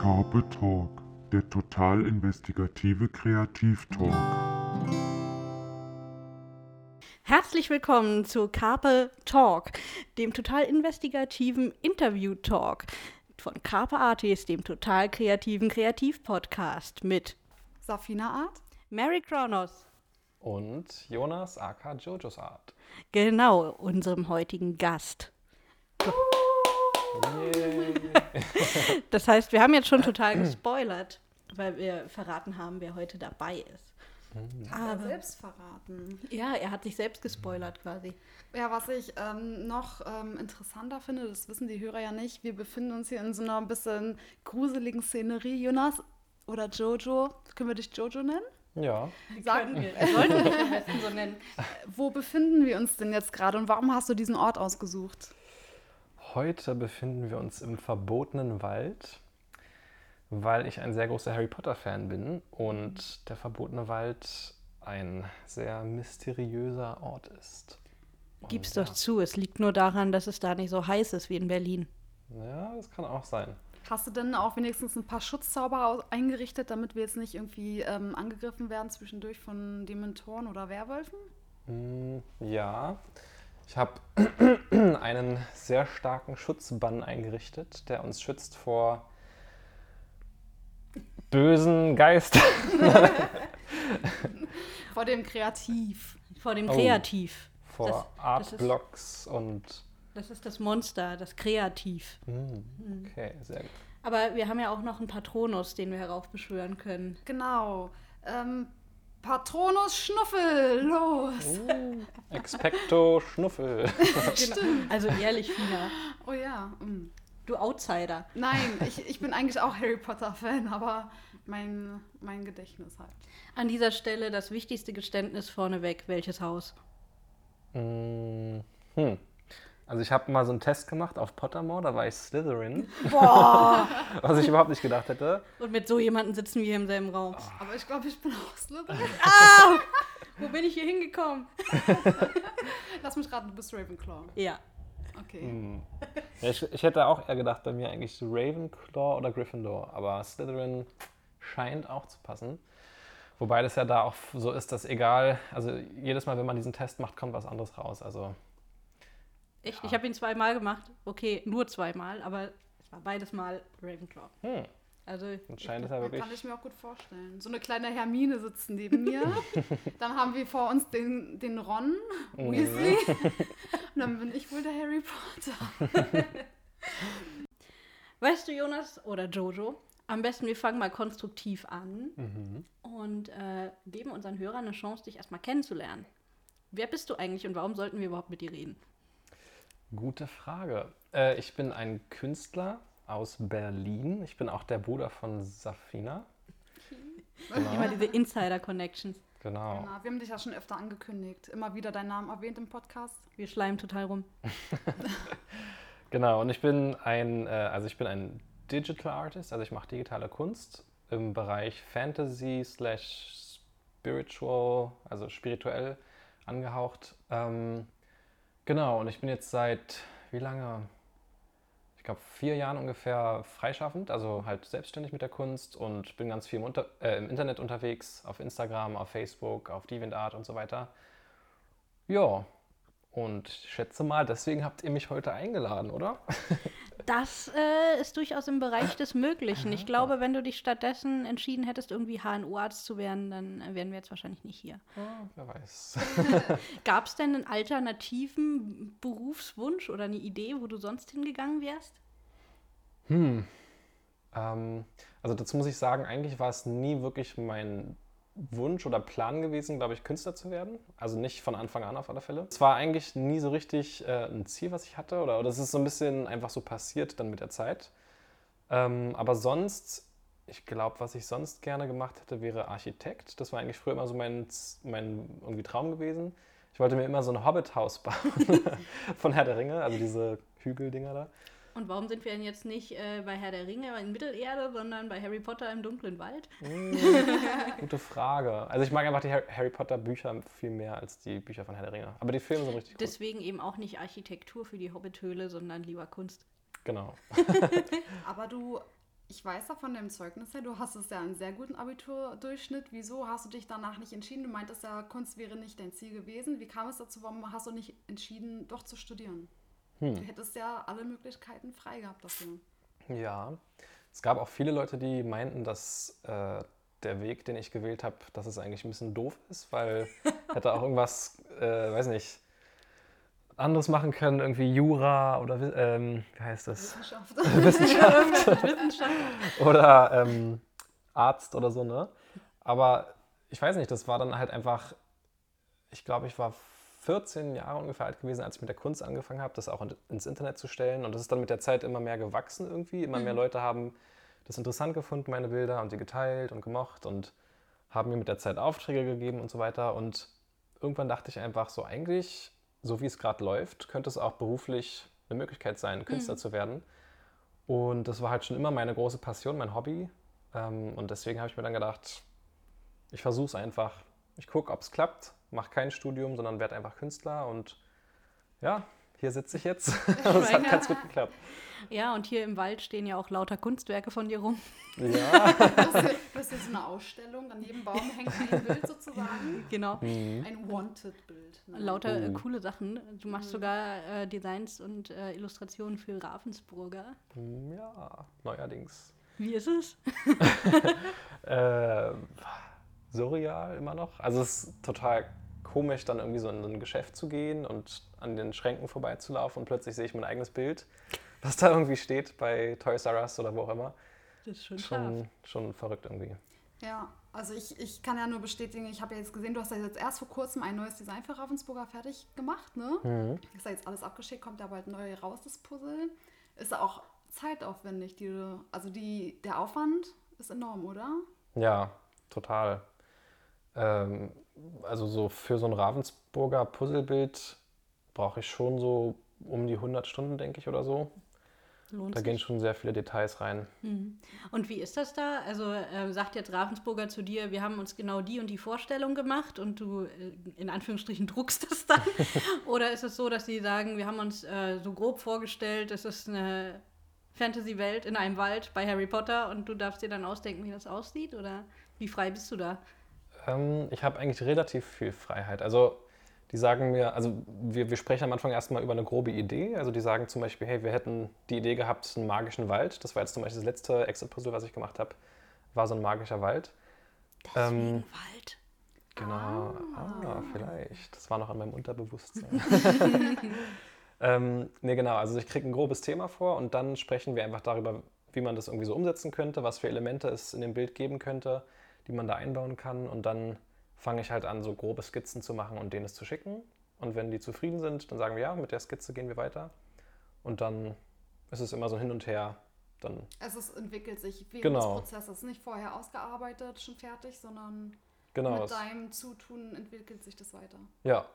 Carpe Talk, der total investigative Kreativtalk. Herzlich willkommen zu Carpe Talk, dem total investigativen Interview-Talk von Carpe Artis, dem total kreativen Kreativ-Podcast mit Safina Art. Mary Kronos. Und Jonas aka Jojos Art. Genau, unserem heutigen Gast. Das heißt, wir haben jetzt schon total gespoilert, weil wir verraten haben, wer heute dabei ist. Aber Aber selbst verraten. ja, er hat sich selbst gespoilert quasi. Ja, was ich ähm, noch ähm, interessanter finde, das wissen die Hörer ja nicht, wir befinden uns hier in so einer ein bisschen gruseligen Szenerie. Jonas oder Jojo, können wir dich Jojo nennen? Ja, Sagen wir. Wir sollten dich am besten so nennen. Wo befinden wir uns denn jetzt gerade und warum hast du diesen Ort ausgesucht? Heute befinden wir uns im verbotenen Wald, weil ich ein sehr großer Harry Potter-Fan bin und der verbotene Wald ein sehr mysteriöser Ort ist. Und Gib's ja, doch zu, es liegt nur daran, dass es da nicht so heiß ist wie in Berlin. Ja, das kann auch sein. Hast du denn auch wenigstens ein paar Schutzzauber eingerichtet, damit wir jetzt nicht irgendwie ähm, angegriffen werden zwischendurch von Dementoren oder Werwölfen? Hm, Ja, ich habe einen sehr starken Schutzbann eingerichtet, der uns schützt vor bösen Geistern. Vor dem Kreativ. Vor dem Oh. Kreativ. vor Das- das ist- Artblocks und. Das ist das Monster, das Kreativ. Hm, okay, sehr gut. Aber wir haben ja auch noch einen Patronus, den wir heraufbeschwören können. Genau. Ähm, Patronus Schnuffel, los! Expecto Schnuffel. Also ehrlich, Fina. Oh ja. mm. Du Outsider. Nein, ich, ich bin eigentlich auch Harry Potter-Fan, aber mein, mein Gedächtnis halt. An dieser Stelle das wichtigste Geständnis vorneweg. Welches Haus? Mm, hm. Also ich habe mal so einen Test gemacht auf Pottermore, da war ich Slytherin, Boah! was ich überhaupt nicht gedacht hätte. Und mit so jemandem sitzen wir hier im selben Raum. Aber ich glaube, ich bin auch Slytherin. Wo bin ich hier hingekommen? Lass mich raten, du bist Ravenclaw. Ja. Okay. Hm. Ja, ich, ich hätte auch eher gedacht, bei mir eigentlich so Ravenclaw oder Gryffindor, aber Slytherin scheint auch zu passen. Wobei das ja da auch so ist, dass egal, also jedes Mal, wenn man diesen Test macht, kommt was anderes raus. Also Echt? Ich habe ihn zweimal gemacht. Okay, nur zweimal, aber es war beides Mal Ravenclaw. hm, Also es ja Das wirklich. kann ich mir auch gut vorstellen. So eine kleine Hermine sitzt neben mir. dann haben wir vor uns den, den Ron Mhm. Weasley. Und dann bin ich wohl der Harry Potter. Weißt du, Jonas oder Jojo, am besten wir fangen mal konstruktiv an Mhm. und äh, geben unseren Hörern eine Chance, dich erstmal kennenzulernen. Wer bist du eigentlich und warum sollten wir überhaupt mit dir reden? Gute Frage. Äh, ich bin ein Künstler aus Berlin. Ich bin auch der Bruder von Safina. Immer Genau. diese Insider-Connections. genau. Genau, wir haben dich ja schon öfter angekündigt. Immer wieder deinen Namen erwähnt im Podcast. Wir schleimen total rum. Genau, und ich bin ein, äh, also ich bin ein Digital Artist, also ich mache digitale Kunst im Bereich Fantasy slash Spiritual, also spirituell angehaucht. Ähm, genau, und ich bin jetzt seit, wie lange? Ich glaube, vier Jahren ungefähr freischaffend, also halt selbstständig mit der Kunst und bin ganz viel im, Unter äh, im Internet unterwegs, auf Instagram, auf Facebook, auf DeviantArt und so weiter. Ja, und ich schätze mal, deswegen habt ihr mich heute eingeladen, oder? Das äh, ist durchaus im Bereich des Möglichen. Ich glaube, wenn du dich stattdessen entschieden hättest, irgendwie HNO-Arzt zu werden, dann wären wir jetzt wahrscheinlich nicht hier. Ja, wer weiß. Gab es denn einen alternativen Berufswunsch oder eine Idee, wo du sonst hingegangen wärst? Hm. Ähm, also dazu muss ich sagen, eigentlich war es nie wirklich mein Wunsch oder Plan gewesen, glaube ich, Künstler zu werden. Also nicht von Anfang an auf alle Fälle. Es war eigentlich nie so richtig äh, ein Ziel, was ich hatte. Oder, oder es ist so ein bisschen einfach so passiert dann mit der Zeit. Ähm, aber sonst, ich glaube, was ich sonst gerne gemacht hätte, wäre Architekt. Das war eigentlich früher immer so mein, mein irgendwie Traum gewesen. Ich wollte mir immer so ein Hobbit-Haus bauen von Herr der Ringe, also diese Hügeldinger da. Und warum sind wir denn jetzt nicht äh, bei Herr der Ringe in Mittelerde, sondern bei Harry Potter im dunklen Wald? Hm, Gute Frage. Also ich mag einfach die Har- Harry Potter Bücher viel mehr als die Bücher von Herr der Ringe. Aber die Filme sind richtig gut. Deswegen eben auch nicht Architektur für die Hobbithöhle, sondern lieber Kunst. Genau. Aber du ich weiß ja von deinem Zeugnis her, du hast es ja einen sehr guten Abiturdurchschnitt. Wieso hast du dich danach nicht entschieden? Du meintest ja, Kunst wäre nicht dein Ziel gewesen. Wie kam es dazu? Warum hast du nicht entschieden, doch zu studieren? Hm. Du hättest ja alle Möglichkeiten frei gehabt dafür. Ja, es gab auch viele Leute, die meinten, dass äh, der Weg, den ich gewählt habe, dass es eigentlich ein bisschen doof ist, weil hätte auch irgendwas, äh, weiß nicht, anderes machen können, irgendwie Jura oder ähm, wie heißt das? Wissenschaft. Wissenschaft Wissenschaft. oder ähm, Arzt oder so, ne? Aber ich weiß nicht, das war dann halt einfach, ich glaube, ich war 14 Jahre ungefähr alt gewesen, als ich mit der Kunst angefangen habe, das auch in- ins Internet zu stellen. Und das ist dann mit der Zeit immer mehr gewachsen irgendwie. Immer mehr Leute haben das interessant gefunden, meine Bilder, und die geteilt und gemocht und haben mir mit der Zeit Aufträge gegeben und so weiter. Und irgendwann dachte ich einfach so, eigentlich, so wie es gerade läuft, könnte es auch beruflich eine Möglichkeit sein, Künstler zu werden. Und das war halt schon immer meine große Passion, mein Hobby. Ähm, und deswegen habe ich mir dann gedacht, ich versuche es einfach. Ich gucke, ob es klappt, mache kein Studium, sondern werde einfach Künstler. Und ja, hier sitze ich jetzt. Und es hat ganz gut geklappt. Ja, und hier im Wald stehen ja auch lauter Kunstwerke von dir rum. Ja. Das ist, das ist jetzt eine Ausstellung. An jedem Baum hängt ein Bild sozusagen. Genau. Ein Wanted-Bild. ne? Lauter äh, Oh. coole Sachen. Du machst sogar äh, Designs und äh, Illustrationen für Ravensburger. ja, neuerdings. Wie ist es? Äh, surreal immer noch. Also es ist total komisch, dann irgendwie so in ein Geschäft zu gehen und an den Schränken vorbeizulaufen und plötzlich sehe ich mein eigenes Bild, was da irgendwie steht bei Toys R Us oder wo auch immer. Das ist schon. Schon, schon verrückt irgendwie. Ja, also ich, ich kann ja nur bestätigen, ich habe ja jetzt gesehen, du hast ja jetzt erst vor kurzem ein neues Design für Ravensburger fertig gemacht, ne? Mhm. Ist ja jetzt alles abgeschickt, kommt ja bald neu raus, das Puzzle. Ist ja auch zeitaufwendig, die, also die, der Aufwand ist enorm, oder? Ja, total. Ähm, also so für so ein Ravensburger Puzzlebild brauche ich schon so um die 100 Stunden, denke ich, oder so. Lohnt Da sich. gehen schon sehr viele Details rein. Und wie ist das da? Also äh, sagt jetzt Ravensburger zu dir, wir haben uns genau die und die Vorstellung gemacht und du äh, in Anführungsstrichen druckst das dann? Oder ist es so, dass sie sagen, wir haben uns äh, so grob vorgestellt, es ist eine Fantasy-Welt in einem Wald bei Harry Potter und du darfst dir dann ausdenken, wie das aussieht? Oder wie frei bist du da? Ähm, ich habe eigentlich relativ viel Freiheit. Also die sagen mir, also wir, wir sprechen am Anfang erstmal über eine grobe Idee. Also die sagen zum Beispiel, hey, wir hätten die Idee gehabt, einen magischen Wald. Das war jetzt zum Beispiel das letzte Exit-Puzzle, was ich gemacht habe, war so ein magischer Wald. Deswegen Wald. Genau. Ah, vielleicht. Das war noch an meinem Unterbewusstsein. ähm, nee, genau. Also ich kriege ein grobes Thema vor und dann sprechen wir einfach darüber, wie man das irgendwie so umsetzen könnte, was für Elemente es in dem Bild geben könnte, die man da einbauen kann. Und dann fange ich halt an, so grobe Skizzen zu machen und denen es zu schicken. Und wenn die zufrieden sind, dann sagen wir, ja, mit der Skizze gehen wir weiter. Und dann ist es immer so hin und her. Dann Also es entwickelt sich während Genau. des Prozesses. Nicht vorher ausgearbeitet, schon fertig, sondern genau. mit deinem Zutun entwickelt sich das weiter. Ja,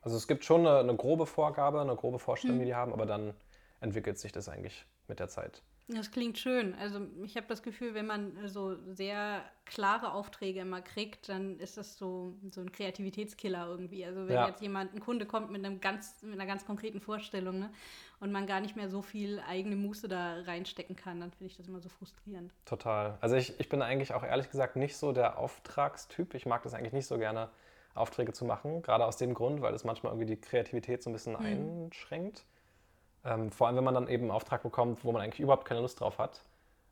also es gibt schon eine, eine grobe Vorgabe, eine grobe Vorstellung, die die haben, aber dann entwickelt sich das eigentlich mit der Zeit. Das klingt schön. Also ich habe das Gefühl, wenn man äh, so sehr klare Aufträge immer kriegt, dann ist das so, so ein Kreativitätskiller irgendwie. Also wenn Ja. jetzt jemand, ein Kunde kommt mit, einem ganz, mit einer ganz konkreten Vorstellung ne, und man gar nicht mehr so viel eigene Muße da reinstecken kann, dann finde ich das immer so frustrierend. Total. Also ich, ich bin eigentlich auch ehrlich gesagt nicht so der Auftragstyp. Ich mag das eigentlich nicht so gerne, Aufträge zu machen. Gerade aus dem Grund, weil es manchmal irgendwie die Kreativität so ein bisschen einschränkt. Ähm, vor allem, wenn man dann eben einen Auftrag bekommt, wo man eigentlich überhaupt keine Lust drauf hat.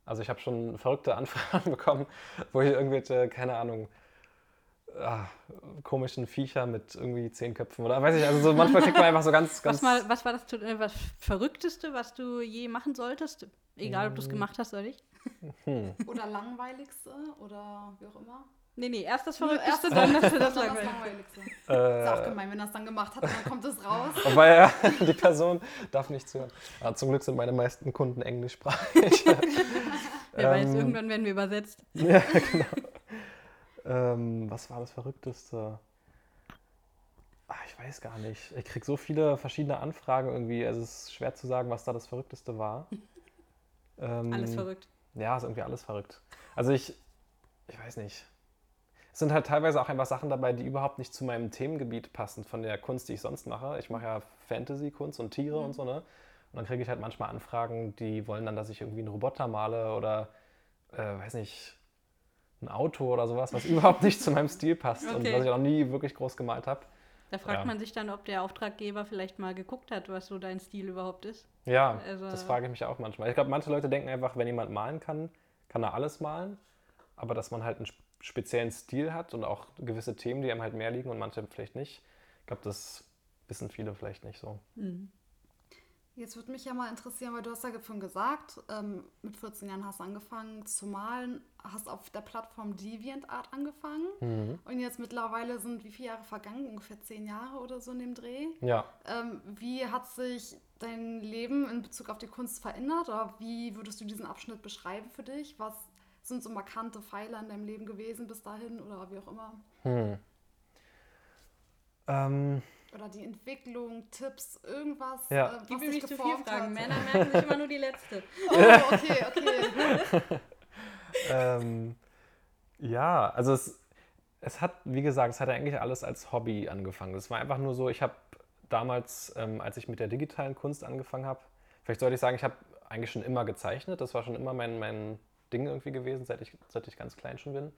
Also ich habe schon verrückte Anfragen bekommen, wo ich irgendwelche, keine Ahnung, ah, komischen Viecher mit irgendwie zehn Köpfen oder weiß ich, also so manchmal kriegt man einfach so ganz, ganz Was, mal, was war das äh, was Verrückteste, was du je machen solltest? Egal, ob du es Mm. gemacht hast oder nicht. Oder langweiligste oder wie auch immer. Nee, nee, erst das Nur Verrückteste, erst- dann das, das Dann das langweiligste. Ist auch äh, gemein, wenn er es dann gemacht hat dann kommt es raus. Wobei ja, die Person darf nicht zuhören. Aber zum Glück sind meine meisten Kunden englischsprachig. Wer weiß, Ähm, irgendwann werden wir übersetzt. ja, genau. Ähm, was war das Verrückteste? Ah, ich weiß gar nicht. Ich kriege so viele verschiedene Anfragen irgendwie. Also es ist schwer zu sagen, was da das Verrückteste war. Ähm, Alles verrückt. Ja, ist irgendwie alles verrückt. Also ich, ich weiß nicht. Es sind halt teilweise auch einfach Sachen dabei, die überhaupt nicht zu meinem Themengebiet passen von der Kunst, die ich sonst mache. Ich mache ja Fantasy-Kunst und Tiere und so, ne? Und dann kriege ich halt manchmal Anfragen, die wollen dann, dass ich irgendwie einen Roboter male oder äh, weiß nicht, ein Auto oder sowas, was überhaupt nicht zu meinem Stil passt und Okay. was ich auch nie wirklich groß gemalt habe. Da fragt Ja. man sich dann, ob der Auftraggeber vielleicht mal geguckt hat, was so dein Stil überhaupt ist. Ja, Also- das frage ich mich auch manchmal. Ich glaube, manche Leute denken einfach, wenn jemand malen kann, kann er alles malen. Aber dass man halt einen sp- speziellen Stil hat und auch gewisse Themen, die einem halt mehr liegen und manche vielleicht nicht. Ich glaube, das wissen viele vielleicht nicht so. Jetzt würde mich ja mal interessieren, weil du hast ja vorhin gesagt, ähm, mit 14 Jahren hast du angefangen zu malen, hast auf der Plattform DeviantArt angefangen Mhm. und jetzt mittlerweile sind wie viele Jahre vergangen? Ungefähr zehn Jahre oder so in dem Dreh. Ja, Ähm, wie hat sich dein Leben in Bezug auf die Kunst verändert oder wie würdest du diesen Abschnitt beschreiben für dich? Was sind so markante Pfeiler in deinem Leben gewesen bis dahin oder wie auch immer? hm. Ähm, Oder die Entwicklung, Tipps, irgendwas, Ja. äh, was Gib nicht zu viel Fragen. hat? Männer merken sich immer nur die letzte. Oh, okay, okay. ähm, ja, also es, es hat, wie gesagt, es hat eigentlich alles als Hobby angefangen. Es war einfach nur so, ich habe damals, ähm, als ich mit der digitalen Kunst angefangen habe, vielleicht sollte ich sagen, ich habe eigentlich schon immer gezeichnet. Das war schon immer mein, mein Ding irgendwie gewesen, seit ich, seit ich ganz klein schon bin.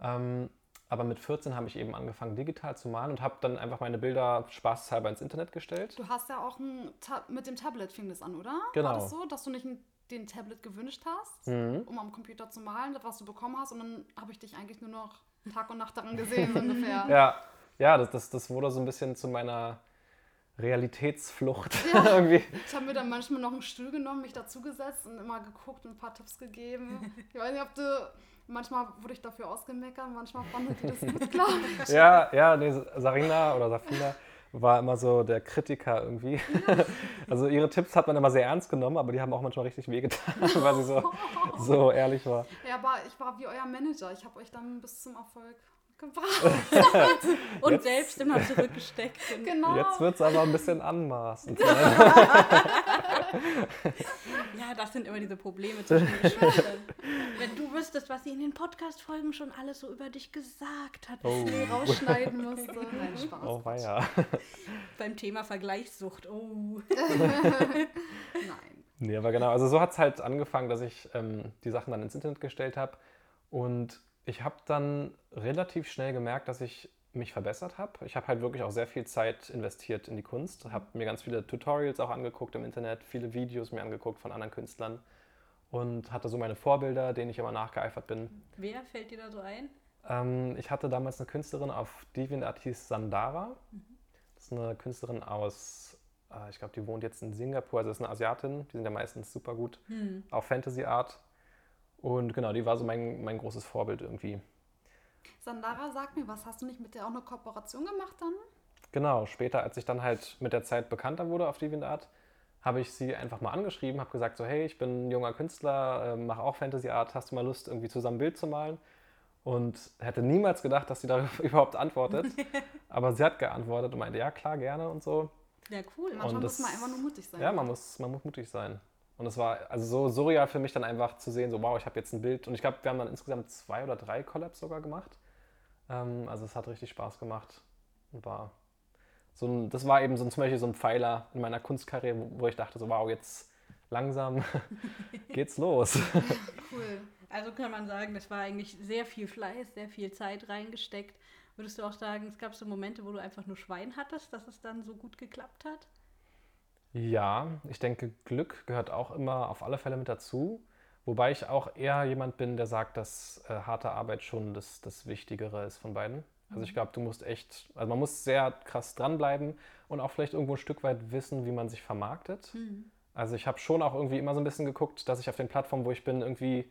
Ähm, aber mit 14 habe ich eben angefangen, digital zu malen und habe dann einfach meine Bilder spaßhalber ins Internet gestellt. Du hast ja auch ein Ta mit dem Tablet fing das an, oder? Genau. War das so, dass du nicht ein, den Tablet gewünscht hast, Mhm. um am Computer zu malen, was du bekommen hast und dann habe ich dich eigentlich nur noch Tag und Nacht daran gesehen, so ungefähr. Ja, ja das, das, das wurde so ein bisschen zu meiner Realitätsflucht irgendwie. Ich habe mir dann manchmal noch einen Stuhl genommen, mich dazugesetzt und immer geguckt und ein paar Tipps gegeben. Ich weiß nicht, ob du. Manchmal wurde ich dafür ausgemeckert, manchmal fanden die das gut, klar. Ja, ja, nee, Sarina oder Safina war immer so der Kritiker irgendwie. Also ihre Tipps hat man immer sehr ernst genommen, aber die haben auch manchmal richtig wehgetan, weil sie so, so ehrlich war. Ja, aber ich war wie euer Manager. Ich habe euch dann bis zum Erfolg gebracht. Und Jetzt- selbst immer zurückgesteckt. Genau. Jetzt wird es aber ein bisschen anmaßend. Ja, das sind immer diese Probleme zwischen den Geschwistern. Wenn du wüsstest, was sie in den Podcast-Folgen schon alles so über dich gesagt hat. Oh, die rausschneiden musste. Nein, Spaß. oh weia. Beim Thema Vergleichssucht. Oh. Nein. Nee, aber genau, also so hat es halt angefangen, dass ich ähm, die Sachen dann ins Internet gestellt habe. Und ich habe dann relativ schnell gemerkt, dass ich mich verbessert habe. Ich habe halt wirklich auch sehr viel Zeit investiert in die Kunst, habe mir ganz viele Tutorials auch angeguckt im Internet, viele Videos mir angeguckt von anderen Künstlern und hatte so meine Vorbilder, denen ich immer nachgeeifert bin. Wer fällt dir da so ein? Ähm, ich hatte damals eine Künstlerin auf DeviantArt, hieß Sandara. Das ist eine Künstlerin aus, äh, ich glaube, die wohnt jetzt in Singapur, also ist eine Asiatin, die sind ja meistens super gut Hm. auf Fantasy Art. Und genau, die war so mein, mein großes Vorbild irgendwie. Sandara, sag mir was. Hast du nicht mit der auch eine Kooperation gemacht dann? Genau, später, als ich dann halt mit der Zeit bekannter wurde auf DeviantArt, habe ich sie einfach mal angeschrieben, habe gesagt so, hey, ich bin ein junger Künstler, äh, mache auch Fantasy Art, hast du mal Lust, irgendwie zusammen ein Bild zu malen? Und hätte niemals gedacht, dass sie darauf überhaupt antwortet. Aber sie hat geantwortet und meinte, ja klar, gerne und so. Ja, cool. Manchmal muss man einfach nur mutig sein. Ja, man muss, man muss mutig sein. Und es war also so surreal für mich dann einfach zu sehen, so wow, ich habe jetzt ein Bild. Und ich glaube, wir haben dann insgesamt zwei oder drei Collabs sogar gemacht. Ähm, also es hat richtig Spaß gemacht. Und war so ein, das war eben so ein, zum Beispiel so ein Pfeiler in meiner Kunstkarriere, wo, wo ich dachte, so wow, jetzt langsam geht's los. Cool. Also kann man sagen, das war eigentlich sehr viel Fleiß, sehr viel Zeit reingesteckt. Würdest du auch sagen, es gab so Momente, wo du einfach nur Schwein hattest, dass es dann so gut geklappt hat? Ja, ich denke, Glück gehört auch immer auf alle Fälle mit dazu. Wobei ich auch eher jemand bin, der sagt, dass äh, harte Arbeit schon das, das Wichtigere ist von beiden. Also ich glaube, du musst echt, also man muss sehr krass dranbleiben und auch vielleicht irgendwo ein Stück weit wissen, wie man sich vermarktet. Also ich habe schon auch irgendwie immer so ein bisschen geguckt, dass ich auf den Plattformen, wo ich bin, irgendwie,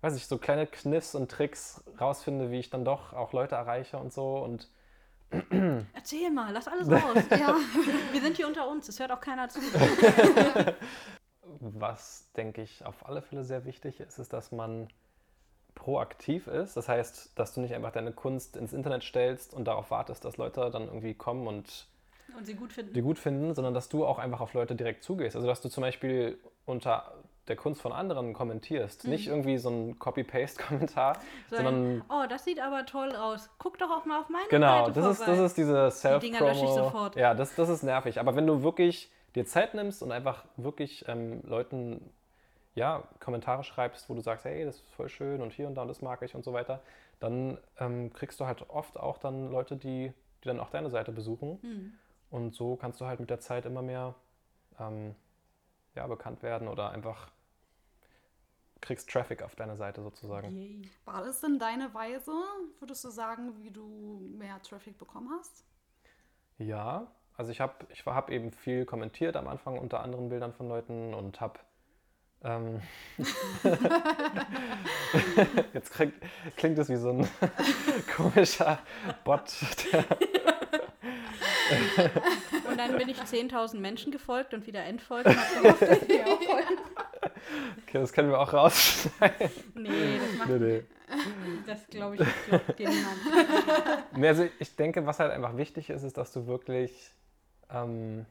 weiß ich, so kleine Kniffs und Tricks rausfinde, wie ich dann doch auch Leute erreiche und so. Und Erzähl mal, lass alles raus. Ja. Wir sind hier unter uns, es hört auch keiner zu. Was, denke ich, auf alle Fälle sehr wichtig ist, ist, dass man proaktiv ist. Das heißt, dass du nicht einfach deine Kunst ins Internet stellst und darauf wartest, dass Leute dann irgendwie kommen und Und sie gut finden. die gut finden, sondern dass du auch einfach auf Leute direkt zugehst. Also, dass du zum Beispiel unter der Kunst von anderen kommentierst. Nicht irgendwie so ein Copy-Paste-Kommentar, So sondern ein, oh, das sieht aber toll aus. Guck doch auch mal auf meine Genau, Seite das ist, vorbei. das ist diese self Dinger lösche ich sofort. Ja, das, das ist nervig. Aber wenn du wirklich dir Zeit nimmst und einfach wirklich ähm, Leuten ja, Kommentare schreibst, wo du sagst, hey, das ist voll schön und hier und da und das mag ich und so weiter, dann ähm, kriegst du halt oft auch dann Leute, die, die dann auch deine Seite besuchen. Hm. Und so kannst du halt mit der Zeit immer mehr ähm, ja, bekannt werden oder einfach kriegst Traffic auf deiner Seite sozusagen. Yay. War das denn deine Weise, würdest du sagen, wie du mehr Traffic bekommen hast? Ja, also ich habe ich hab eben viel kommentiert am Anfang unter anderen Bildern von Leuten und habe ähm, jetzt klingt, klingt es wie so ein komischer Bot. Und dann bin ich 10.000 Menschen gefolgt und wieder entfolgt und okay, das können wir auch rausschneiden. Nee, das macht Nee, nee. das glaube ich, das glaubt dir niemand. Nee, also ich denke, was halt einfach wichtig ist, ist, dass du wirklich, ähm,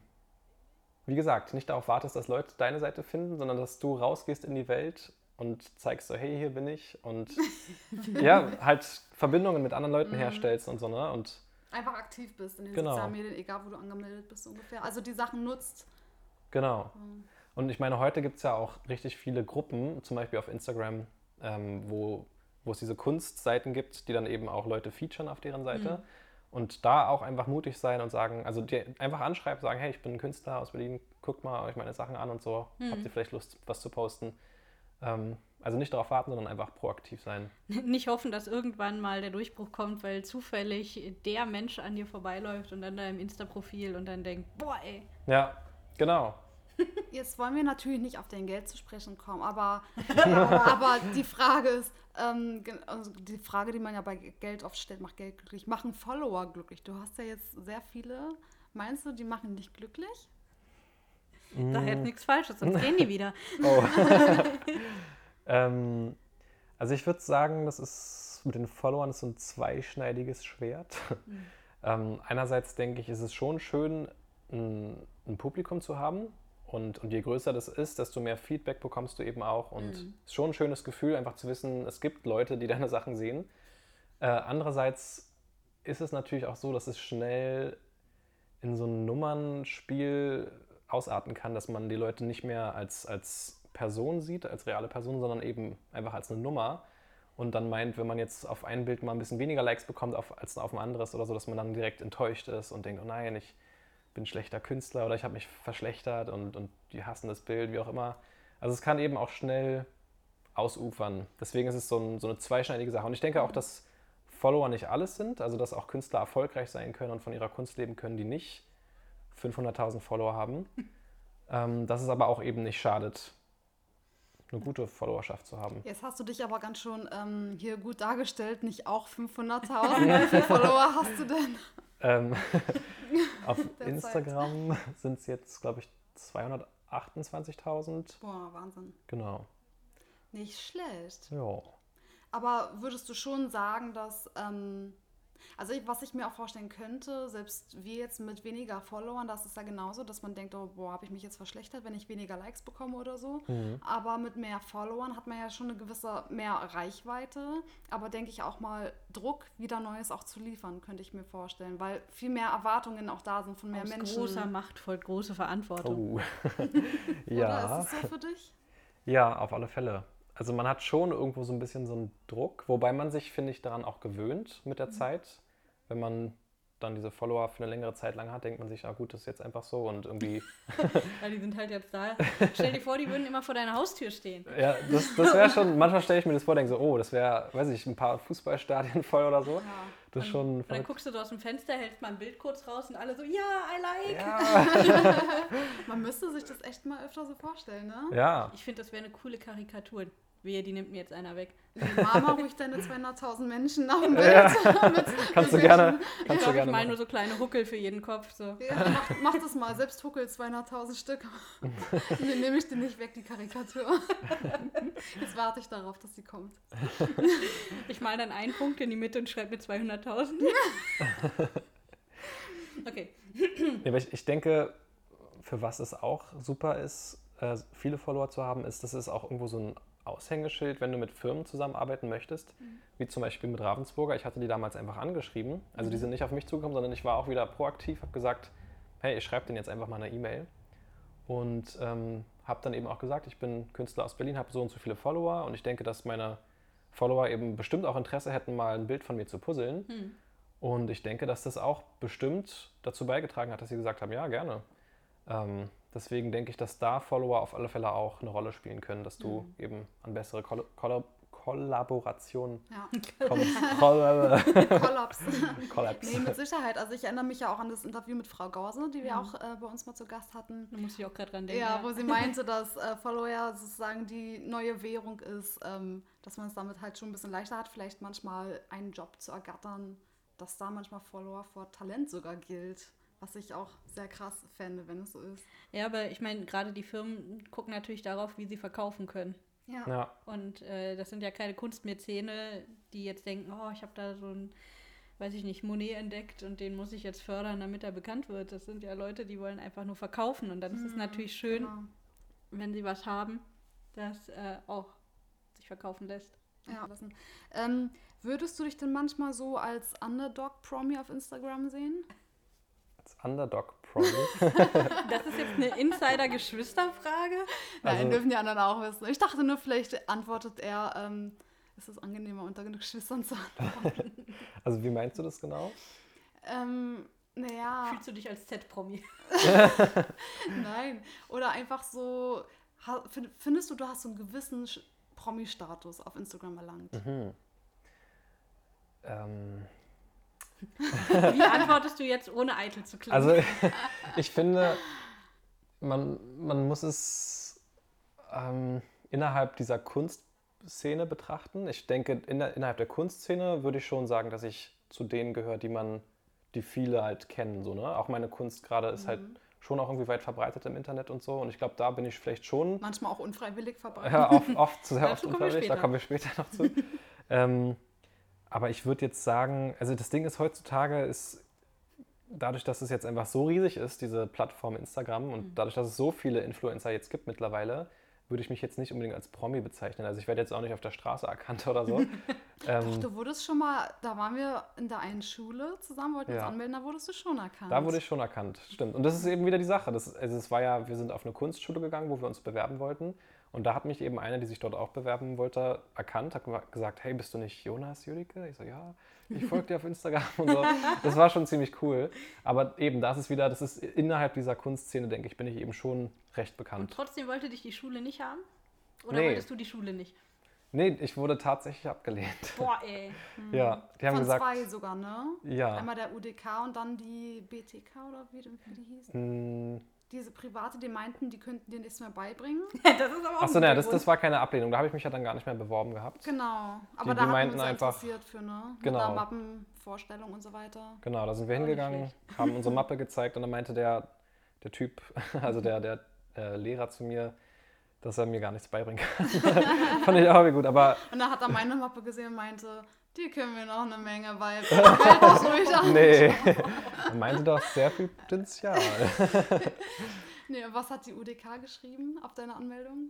wie gesagt, nicht darauf wartest, dass Leute deine Seite finden, sondern dass du rausgehst in die Welt und zeigst so, hey, hier bin ich und ja, halt Verbindungen mit anderen Leuten herstellst und so, ne? Und Einfach aktiv bist in den Genau. sozialen Medien, egal wo du angemeldet bist ungefähr. Also die Sachen nutzt. genau. Und ich meine, heute gibt es ja auch richtig viele Gruppen, zum Beispiel auf Instagram, ähm, wo, wo es diese Kunstseiten gibt, die dann eben auch Leute featuren auf deren Seite. Und da auch einfach mutig sein und sagen, also dir einfach anschreiben, sagen, hey, ich bin ein Künstler aus Berlin, guckt mal euch meine Sachen an und so. Habt ihr vielleicht Lust, was zu posten? Ähm, also nicht darauf warten, sondern einfach proaktiv sein. Nicht hoffen, dass irgendwann mal der Durchbruch kommt, weil zufällig der Mensch an dir vorbeiläuft und dann da im Insta-Profil und dann denkt, boah, ey. Ja, genau. Jetzt wollen wir natürlich nicht auf dein Geld zu sprechen kommen, aber, aber die Frage ist, ähm, also die Frage, die man ja bei Geld oft stellt, macht Geld glücklich, machen Follower glücklich? Du hast ja jetzt sehr viele. Meinst du, die machen dich glücklich? Sag jetzt nichts Falsches, sonst gehen die wieder. Oh. ähm, also ich würde sagen, das ist mit den Followern so ein zweischneidiges Schwert. Ähm, einerseits denke ich, ist es schon schön, ein, ein Publikum zu haben. Und, und je größer das ist, desto mehr Feedback bekommst du eben auch. Und es ist schon ein schönes Gefühl, einfach zu wissen, es gibt Leute, die deine Sachen sehen. Äh, andererseits ist es natürlich auch so, dass es schnell in so ein Nummernspiel ausarten kann, dass man die Leute nicht mehr als, als Person sieht, als reale Person, sondern eben einfach als eine Nummer. Und dann meint, wenn man jetzt auf ein Bild mal ein bisschen weniger Likes bekommt auf, als auf ein anderes oder so, dass man dann direkt enttäuscht ist und denkt, oh nein, ich bin schlechter Künstler oder ich habe mich verschlechtert und, und die hassen das Bild, wie auch immer. Also es kann eben auch schnell ausufern. Deswegen ist es so, ein, so eine zweischneidige Sache. Und ich denke auch, dass Follower nicht alles sind, also dass auch Künstler erfolgreich sein können und von ihrer Kunst leben können, die nicht 500.000 Follower haben. ähm, dass es aber auch eben nicht schadet, eine gute Followerschaft zu haben. Jetzt hast du dich aber ganz schon ähm, hier gut dargestellt, nicht auch 500.000. Wie viele Follower hast du denn? Ähm, auf Instagram sind es jetzt, glaube ich, 228.000. Boah, Wahnsinn. Genau. Nicht schlecht. Ja. Aber würdest du schon sagen, dass, ähm, also ich, was ich mir auch vorstellen könnte, selbst wir jetzt mit weniger Followern, das ist ja genauso, dass man denkt, oh, boah, habe ich mich jetzt verschlechtert, wenn ich weniger Likes bekomme oder so. Mhm. Aber mit mehr Followern hat man ja schon eine gewisse mehr Reichweite. Aber denke ich auch mal Druck, wieder Neues auch zu liefern, könnte ich mir vorstellen, weil viel mehr Erwartungen auch da sind von mehr Aus Menschen. großer Macht folgt große Verantwortung. Oh. Oder ja. ist es so für dich? Ja, auf alle Fälle. Also man hat schon irgendwo so ein bisschen so einen Druck, wobei man sich, finde ich, daran auch gewöhnt mit der Zeit. Wenn man dann diese Follower für eine längere Zeit lang hat, denkt man sich, ah gut, das ist jetzt einfach so und irgendwie, Ja, die sind halt jetzt da. Stell dir vor, die würden immer vor deiner Haustür stehen. ja, das, das wäre schon, manchmal stelle ich mir das vor, denke so, oh, das wäre, weiß ich, ein paar Fußballstadien voll oder so. Ja. Das ist schon Und dann guckst du so aus dem Fenster, hältst mal ein Bild kurz raus und alle so, ja, I like. Ja, Man müsste sich das echt mal öfter so vorstellen, ne? ja. Ich finde, das wäre eine coole Karikatur. Wehe, die nimmt mir jetzt einer weg. Mama, ruhig deine 200.000 Menschen auf dem Bild. Ja. Mit Kannst du gerne, Ich kannst du glaube, ich gerne meine nur so kleine Huckel für jeden Kopf. So. Ja, mach, mach das mal, selbst Huckel 200.000 Stück. Dann nehme ich dir nicht weg, die Karikatur. Jetzt warte ich darauf, dass sie kommt. Ich male dann einen Punkt in die Mitte und schreibe mir 200.000. Okay. Ja, aber ich, ich denke, für was es auch super ist, äh, viele Follower zu haben, ist, dass es auch irgendwo so ein Aushängeschild, wenn du mit Firmen zusammenarbeiten möchtest, wie zum Beispiel mit Ravensburger. Ich hatte die damals einfach angeschrieben. Also die sind nicht auf mich zugekommen, sondern ich war auch wieder proaktiv, habe gesagt, hey, ich schreibe denen jetzt einfach mal eine E-Mail. Und ähm, habe dann eben auch gesagt, ich bin Künstler aus Berlin, habe so und so viele Follower und ich denke, dass meine Follower eben bestimmt auch Interesse hätten, mal ein Bild von mir zu puzzeln. Hm. Und ich denke, dass das auch bestimmt dazu beigetragen hat, dass sie gesagt haben, ja, gerne. Ähm, deswegen denke ich, dass da Follower auf alle Fälle auch eine Rolle spielen können, dass du Mhm. eben an bessere Koll Koll Kollaborationen Ja, kommst. Koll Kollaps. Kollaps. nee, mit Sicherheit. Also ich erinnere mich ja auch an das Interview mit Frau Gause, die wir Mhm. auch äh, bei uns mal zu Gast hatten. Da muss ich auch gerade dran denken. Ja, wo sie meinte, dass äh, Follower ja sozusagen die neue Währung ist, ähm, dass man es damit halt schon ein bisschen leichter hat, vielleicht manchmal einen Job zu ergattern, dass da manchmal Follower vor Talent sogar gilt. Was ich auch sehr krass fände, wenn es so ist. Ja, aber ich meine, gerade die Firmen gucken natürlich darauf, wie sie verkaufen können. Ja. Ja, Und äh, das sind ja keine Kunstmäzene, die jetzt denken, oh, ich habe da so ein, weiß ich nicht, Monet entdeckt und den muss ich jetzt fördern, damit er bekannt wird. Das sind ja Leute, die wollen einfach nur verkaufen. Und dann ist es Mhm, natürlich schön, Genau. wenn sie was haben, das äh, auch sich verkaufen lässt. Ja. Ähm, würdest du dich denn manchmal so als Underdog-Promi auf Instagram sehen? Als Underdog-Promi. Das ist jetzt eine Insider-Geschwisterfrage. Nein, Also- dürfen die anderen auch wissen. Ich dachte nur, vielleicht antwortet er, ähm, ist es angenehmer, unter Geschwistern zu antworten. Also wie meinst du das genau? ähm, naja, Fühlst du dich als Z-Promi? nein. Oder einfach so, findest du, du hast so einen gewissen Promi-Status auf Instagram erlangt? Mhm. Ähm, Wie antwortest du jetzt, ohne eitel zu klingen? also ich finde, man, man muss es ähm, innerhalb dieser Kunstszene betrachten. Ich denke, in der, innerhalb der Kunstszene würde ich schon sagen, dass ich zu denen gehöre, die man, die viele halt kennen. So, ne? Auch meine Kunst gerade ist halt schon auch irgendwie weit verbreitet im Internet und so. Und ich glaube, da bin ich vielleicht schon Manchmal auch unfreiwillig verbreitet. Ja, oft, oft zu sehr oft unfreiwillig, da kommen wir später noch zu. ähm, aber ich würde jetzt sagen, also das Ding ist heutzutage, ist dadurch, dass es jetzt einfach so riesig ist, diese Plattform Instagram, und Mhm. dadurch, dass es so viele Influencer jetzt gibt mittlerweile, würde ich mich jetzt nicht unbedingt als Promi bezeichnen. Also ich werde jetzt auch nicht auf der Straße erkannt oder so. ähm, Du wurdest schon mal, da waren wir in der einen Schule zusammen, wollten uns Ja. anmelden, da wurdest du schon erkannt. Da wurde ich schon erkannt, stimmt. Und das ist eben wieder die Sache. Das, also es war ja, wir sind auf eine Kunstschule gegangen, wo wir uns bewerben wollten. Und da hat mich eben eine, die sich dort auch bewerben wollte, erkannt, hat ge- gesagt, hey, bist du nicht Jonas Judike? Ich so, ja, ich folge dir auf Instagram und so. Das war schon ziemlich cool. Aber eben, das ist wieder, das ist innerhalb dieser Kunstszene, denke ich, bin ich eben schon recht Und bekannt. trotzdem wollte dich die Schule nicht haben? Oder Nee. wolltest du die Schule nicht? Nee, ich wurde tatsächlich abgelehnt. Boah, ey. Ja, die haben Von gesagt, zwei sogar, ne? ja. Einmal der UDK und dann die BTK oder wie, wie die hießen. Diese Private, die meinten, die könnten dir nichts mehr beibringen. Das ist aber auch Achso, ein naja, das, das war keine Ablehnung. Da habe ich mich ja dann gar nicht mehr beworben gehabt. Genau. Aber Die- da die meinten einfach- interessiert für, ne? Mit Genau. einer Mappenvorstellung und so weiter. Genau, da sind wir hingegangen, haben unsere Mappe gezeigt und dann meinte der, der Typ, also der, der äh, Lehrer zu mir, dass er mir gar nichts beibringen kann. Fand ich auch irgendwie gut, aber Und dann hat er meine Mappe gesehen und meinte, die können mir noch eine Menge beibringen. Dich ruhig an. nee, meinte doch sehr viel Potenzial. Nee, was hat die UDK geschrieben auf deine Anmeldung?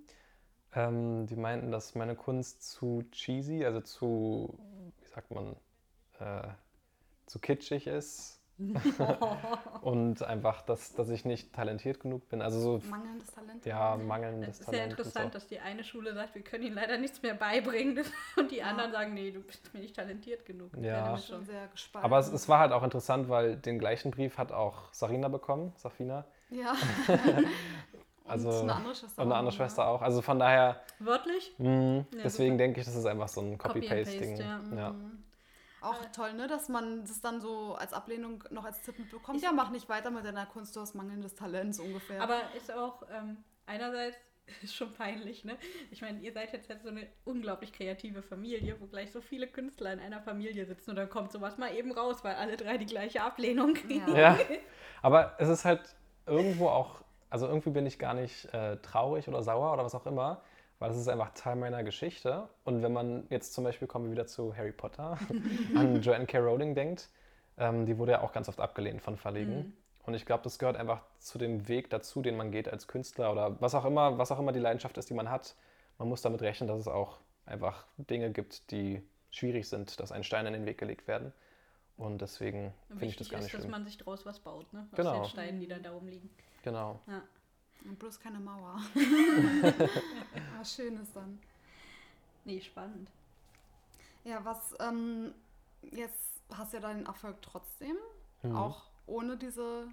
Ähm, die meinten, dass meine Kunst zu cheesy, also zu, wie sagt man, äh, zu kitschig ist. und einfach, dass, dass ich nicht talentiert genug bin. Also so, Mangelndes Talent? ja, mangelndes Es ist ja Talent. interessant, so. dass die eine Schule sagt, wir können ihnen leider nichts mehr beibringen und die anderen sagen, nee, du bist mir nicht talentiert genug. Ja. schon sehr gespalten. Aber es, es war halt auch interessant, weil den gleichen Brief hat auch Sarina bekommen, Safina. Ja. Also, und eine andere Schwester. Und eine auch, andere ne? Schwester auch. Also von daher, Wörtlich? mh, Ja, deswegen super. denke ich, das ist einfach so ein Copy Copy-Paste-Ding. Paste, ja. Ja. Auch toll, ne? Dass man das dann so als Ablehnung noch als Tipp bekommt. Ja, mach nicht weiter mit deiner Kunst, du hast mangelndes Talent, so ungefähr. Aber ist auch ähm, einerseits ist schon peinlich, ne? Ich meine, ihr seid jetzt, jetzt so eine unglaublich kreative Familie, wo gleich so viele Künstler in einer Familie sitzen und dann kommt sowas mal eben raus, weil alle drei die gleiche Ablehnung kriegen. Ja. ja, aber es ist halt irgendwo auch, also irgendwie bin ich gar nicht äh, traurig oder sauer oder was auch immer, weil es ist einfach Teil meiner Geschichte. Und wenn man jetzt zum Beispiel, kommen wir wieder zu Harry Potter, an Joanne K. Rowling denkt, ähm, die wurde ja auch ganz oft abgelehnt von Verlegen. Und ich glaube, das gehört einfach zu dem Weg dazu, den man geht als Künstler oder was auch immer, was auch immer die Leidenschaft ist, die man hat. Man muss damit rechnen, dass es auch einfach Dinge gibt, die schwierig sind, dass ein Stein in den Weg gelegt werden. Und deswegen finde ich das Wichtig gar ist, nicht dass schlimm. man sich draus was baut, ne? Aus Genau. den Steinen, die dann da rumliegen. Genau. Ja. Und bloß keine Mauer. Aber schön ist dann. Nee, spannend. Ja, was ähm, jetzt hast du ja deinen Erfolg trotzdem, Mhm. auch ohne diese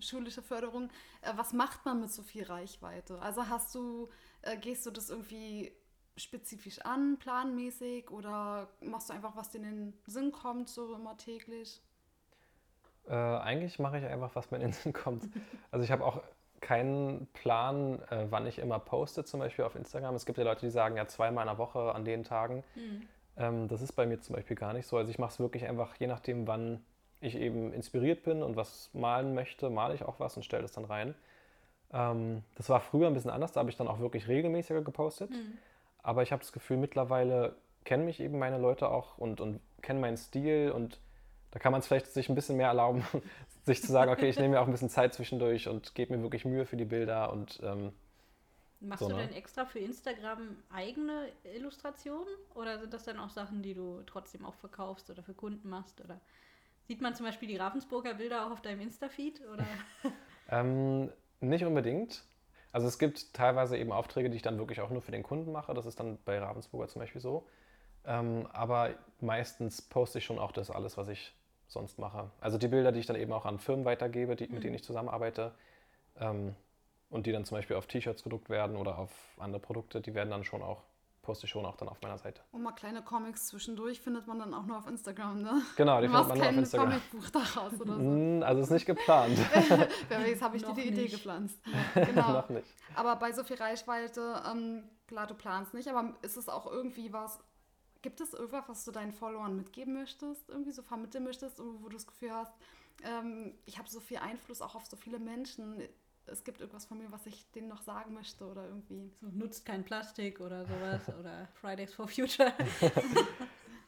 schulische Förderung. Äh, was macht man mit so viel Reichweite? Also hast du, äh, gehst du das irgendwie spezifisch an, planmäßig, oder machst du einfach, was dir in den Sinn kommt, so immer täglich? Äh, eigentlich mache ich einfach, was mir in den Sinn kommt. Also ich habe auch keinen Plan, äh, wann ich immer poste, zum Beispiel auf Instagram. Es gibt ja Leute, die sagen ja zweimal in der Woche an den Tagen. Ähm, das ist bei mir zum Beispiel gar nicht so. Also ich mache es wirklich einfach, je nachdem, wann ich eben inspiriert bin und was malen möchte, male ich auch was und stelle das dann rein. Ähm, das war früher ein bisschen anders, da habe ich dann auch wirklich regelmäßiger gepostet. Aber ich habe das Gefühl, mittlerweile kennen mich eben meine Leute auch und, und kennen meinen Stil und da kann man es vielleicht sich ein bisschen mehr erlauben, sich zu sagen, okay, ich nehme mir auch ein bisschen Zeit zwischendurch und gebe mir wirklich Mühe für die Bilder und ähm, Machst So, du ne? denn extra für Instagram eigene Illustrationen oder sind das dann auch Sachen, die du trotzdem auch verkaufst oder für Kunden machst? Oder sieht man zum Beispiel die Ravensburger Bilder auch auf deinem Insta-Feed? Ähm, nicht unbedingt. Also es gibt teilweise eben Aufträge, die ich dann wirklich auch nur für den Kunden mache. Das ist dann bei Ravensburger zum Beispiel so. Ähm, aber meistens poste ich schon auch das alles, was ich sonst mache. Also die Bilder, die ich dann eben auch an Firmen weitergebe, die, mit denen ich zusammenarbeite ähm, und die dann zum Beispiel auf T-Shirts gedruckt werden oder auf andere Produkte, die werden dann schon auch, poste ich schon auch dann auf meiner Seite. Und mal kleine Comics zwischendurch findet man dann auch nur auf Instagram, ne? Genau, die du findet man nur auf kein Instagram. Comicbuch daraus oder so. Mm, Also ist nicht geplant. Wer weiß, habe ich dir Noch die Idee nicht. gepflanzt. Genau. Noch nicht. Aber bei so viel Reichweite, ähm, klar, du planst nicht, aber ist es auch irgendwie was, gibt es irgendwas, was du deinen Followern mitgeben möchtest, irgendwie so vermitteln möchtest, wo du das Gefühl hast, ähm, ich habe so viel Einfluss auch auf so viele Menschen, es gibt irgendwas von mir, was ich denen noch sagen möchte oder irgendwie. So, nutzt kein Plastik oder sowas oder Fridays for Future.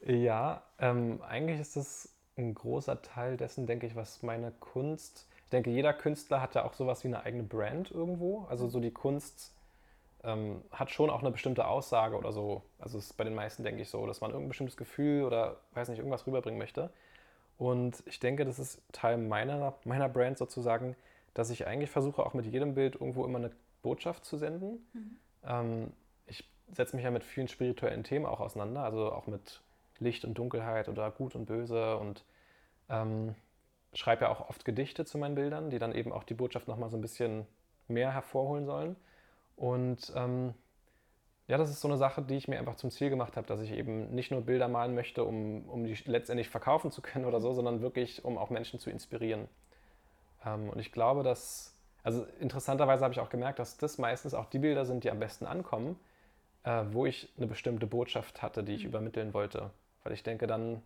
Ja, ähm, eigentlich ist das ein großer Teil dessen, denke ich, was meine Kunst. Ich denke, jeder Künstler hat ja auch sowas wie eine eigene Brand irgendwo. Also so die Kunst ähm, hat schon auch eine bestimmte Aussage oder so. Also es ist bei den meisten, denke ich, so, dass man irgendein bestimmtes Gefühl oder weiß nicht, irgendwas rüberbringen möchte. Und ich denke, das ist Teil meiner, meiner Brand sozusagen, dass ich eigentlich versuche, auch mit jedem Bild irgendwo immer eine Botschaft zu senden. Ähm, ich setze mich ja mit vielen spirituellen Themen auch auseinander, also auch mit Licht und Dunkelheit oder Gut und Böse und ähm, schreibe ja auch oft Gedichte zu meinen Bildern, die dann eben auch die Botschaft nochmal so ein bisschen mehr hervorholen sollen. Und ähm, ja, das ist so eine Sache, die ich mir einfach zum Ziel gemacht habe, dass ich eben nicht nur Bilder malen möchte, um, um die letztendlich verkaufen zu können oder so, sondern wirklich, um auch Menschen zu inspirieren. Ähm, und ich glaube, dass, also interessanterweise habe ich auch gemerkt, dass das meistens auch die Bilder sind, die am besten ankommen, äh, wo ich eine bestimmte Botschaft hatte, die ich übermitteln wollte. Weil ich denke, dann,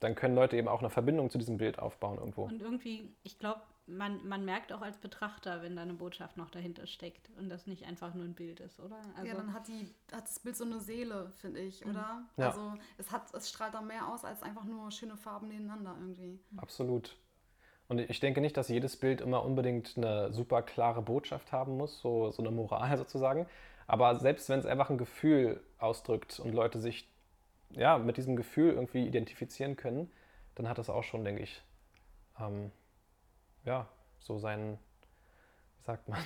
dann können Leute eben auch eine Verbindung zu diesem Bild aufbauen irgendwo. Und irgendwie, ich glaube, man, man merkt auch als Betrachter, wenn da eine Botschaft noch dahinter steckt und das nicht einfach nur ein Bild ist, oder? Also, ja, dann hat, die, hat das Bild so eine Seele, finde ich, oder? Ja. Also es, hat, es strahlt da mehr aus als einfach nur schöne Farben nebeneinander irgendwie. Absolut. Und ich denke nicht, dass jedes Bild immer unbedingt eine super klare Botschaft haben muss, so, so eine Moral sozusagen. Aber selbst wenn es einfach ein Gefühl ausdrückt und Leute sich ja, mit diesem Gefühl irgendwie identifizieren können, dann hat das auch schon, denke ich, ähm, ja, so seinen, wie sagt man,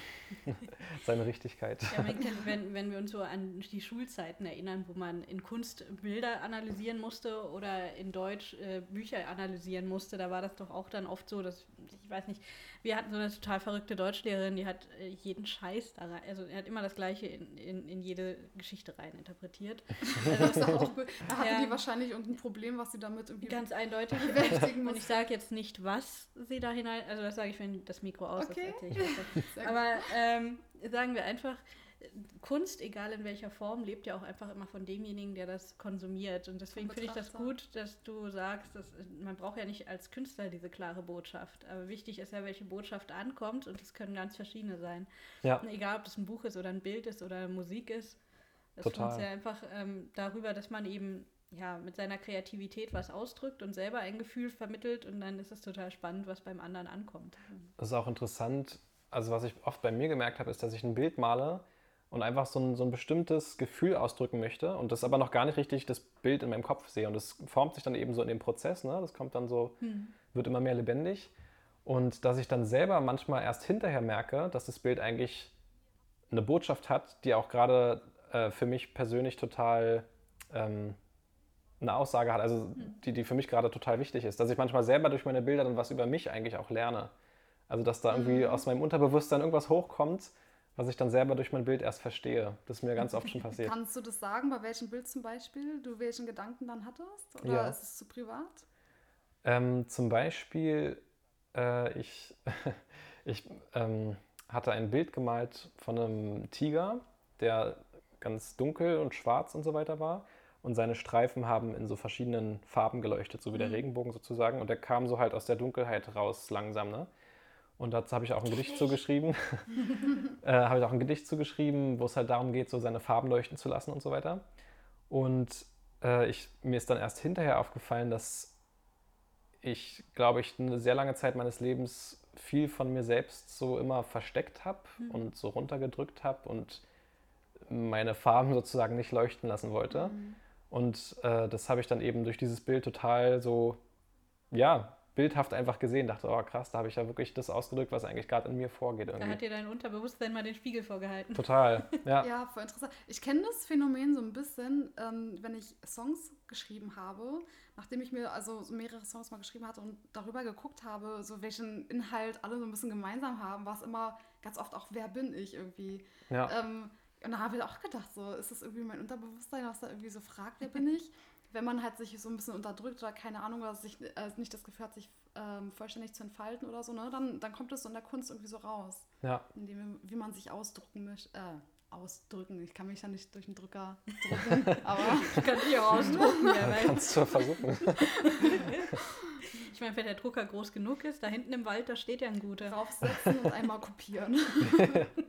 seine Richtigkeit. Ja, wenn, wenn wir uns so an die Schulzeiten erinnern, wo man in Kunst Bilder analysieren musste oder in Deutsch äh, Bücher analysieren musste, da war das doch auch dann oft so, dass, ich weiß nicht, wir hatten so eine total verrückte Deutschlehrerin, die hat äh, jeden Scheiß da rein, also er hat immer das Gleiche in, in, in jede Geschichte rein interpretiert. Also Das ist auch. Da hatte Ja. die wahrscheinlich irgendein Problem, was sie damit irgendwie ganz eindeutig. bewältigen Und ich sage jetzt nicht, was sie da hinein, also das sage ich, wenn das Mikro aus ist. Okay. gut. Aber ähm, sagen wir einfach, Kunst, egal in welcher Form, lebt ja auch einfach immer von demjenigen, der das konsumiert. Und deswegen finde ich das gut, dass du sagst, dass, man braucht ja nicht als Künstler diese klare Botschaft. Aber wichtig ist ja, welche Botschaft ankommt und das können ganz verschiedene sein. Ja, egal, ob das ein Buch ist oder ein Bild ist oder Musik ist. Das Total. uns ja einfach ähm, darüber, dass man eben ja, mit seiner Kreativität was ausdrückt und selber ein Gefühl vermittelt und dann ist es total spannend, was beim anderen ankommt. das ist auch interessant. Also was ich oft bei mir gemerkt habe, ist, dass ich ein Bild male und einfach so ein, so ein bestimmtes Gefühl ausdrücken möchte und das aber noch gar nicht richtig das Bild in meinem Kopf sehe. Und das formt sich dann eben so in dem Prozess, ne? das kommt dann so, wird immer mehr lebendig. Und dass ich dann selber manchmal erst hinterher merke, dass das Bild eigentlich eine Botschaft hat, die auch gerade äh, für mich persönlich total ähm, eine Aussage hat, also die, die für mich gerade total wichtig ist. Dass ich manchmal selber durch meine Bilder dann was über mich eigentlich auch lerne. Also dass da irgendwie aus meinem Unterbewusstsein irgendwas hochkommt, was ich dann selber durch mein Bild erst verstehe. Das ist mir ganz oft schon passiert. Kannst du das sagen, bei welchem Bild zum Beispiel du welchen Gedanken dann hattest? Oder Ja. ist es zu privat? Ähm, zum Beispiel, äh, ich, ich ähm, hatte ein Bild gemalt von einem Tiger, der ganz dunkel und schwarz und so weiter war. Und seine Streifen haben in so verschiedenen Farben geleuchtet, so wie der Regenbogen sozusagen. Und der kam so halt aus der Dunkelheit raus langsam. Ne? Und dazu habe ich auch ein Gedicht zugeschrieben. äh, habe ich auch ein Gedicht zugeschrieben, wo es halt darum geht, so seine Farben leuchten zu lassen und so weiter. Und äh, ich, mir ist dann erst hinterher aufgefallen, dass ich, glaube ich, eine sehr lange Zeit meines Lebens viel von mir selbst so immer versteckt habe und so runtergedrückt habe und meine Farben sozusagen nicht leuchten lassen wollte. Und äh, das habe ich dann eben durch dieses Bild total so, ja, bildhaft einfach gesehen. Dachte, oh krass, da habe ich ja wirklich das ausgedrückt, was eigentlich gerade in mir vorgeht Da irgendwie. hat dir dein Unterbewusstsein mal den Spiegel vorgehalten. Total, ja. Ja, voll interessant. Ich kenne das Phänomen so ein bisschen, ähm, wenn ich Songs geschrieben habe, nachdem ich mir also so mehrere Songs mal geschrieben hatte und darüber geguckt habe, so welchen Inhalt alle so ein bisschen gemeinsam haben, war es immer ganz oft auch, wer bin ich irgendwie. ja. Ähm, und da habe ich auch gedacht, so ist das irgendwie mein Unterbewusstsein, was da irgendwie so fragt, wer bin ich? Wenn man halt sich so ein bisschen unterdrückt oder keine Ahnung, oder sich äh, nicht das Gefühl hat, sich ähm, vollständig zu entfalten oder so, ne, dann, dann kommt es so in der Kunst irgendwie so raus ja. indem, wie man sich ausdrücken möchte. Äh, ausdrücken. Ich kann mich ja nicht durch den Drücker drücken, aber Ich kann dich auch ausdrucken, ja, Kannst du versuchen. ich meine, wenn der Drucker groß genug ist, da hinten im Wald, da steht ja ein guter. draufsetzen und einmal kopieren.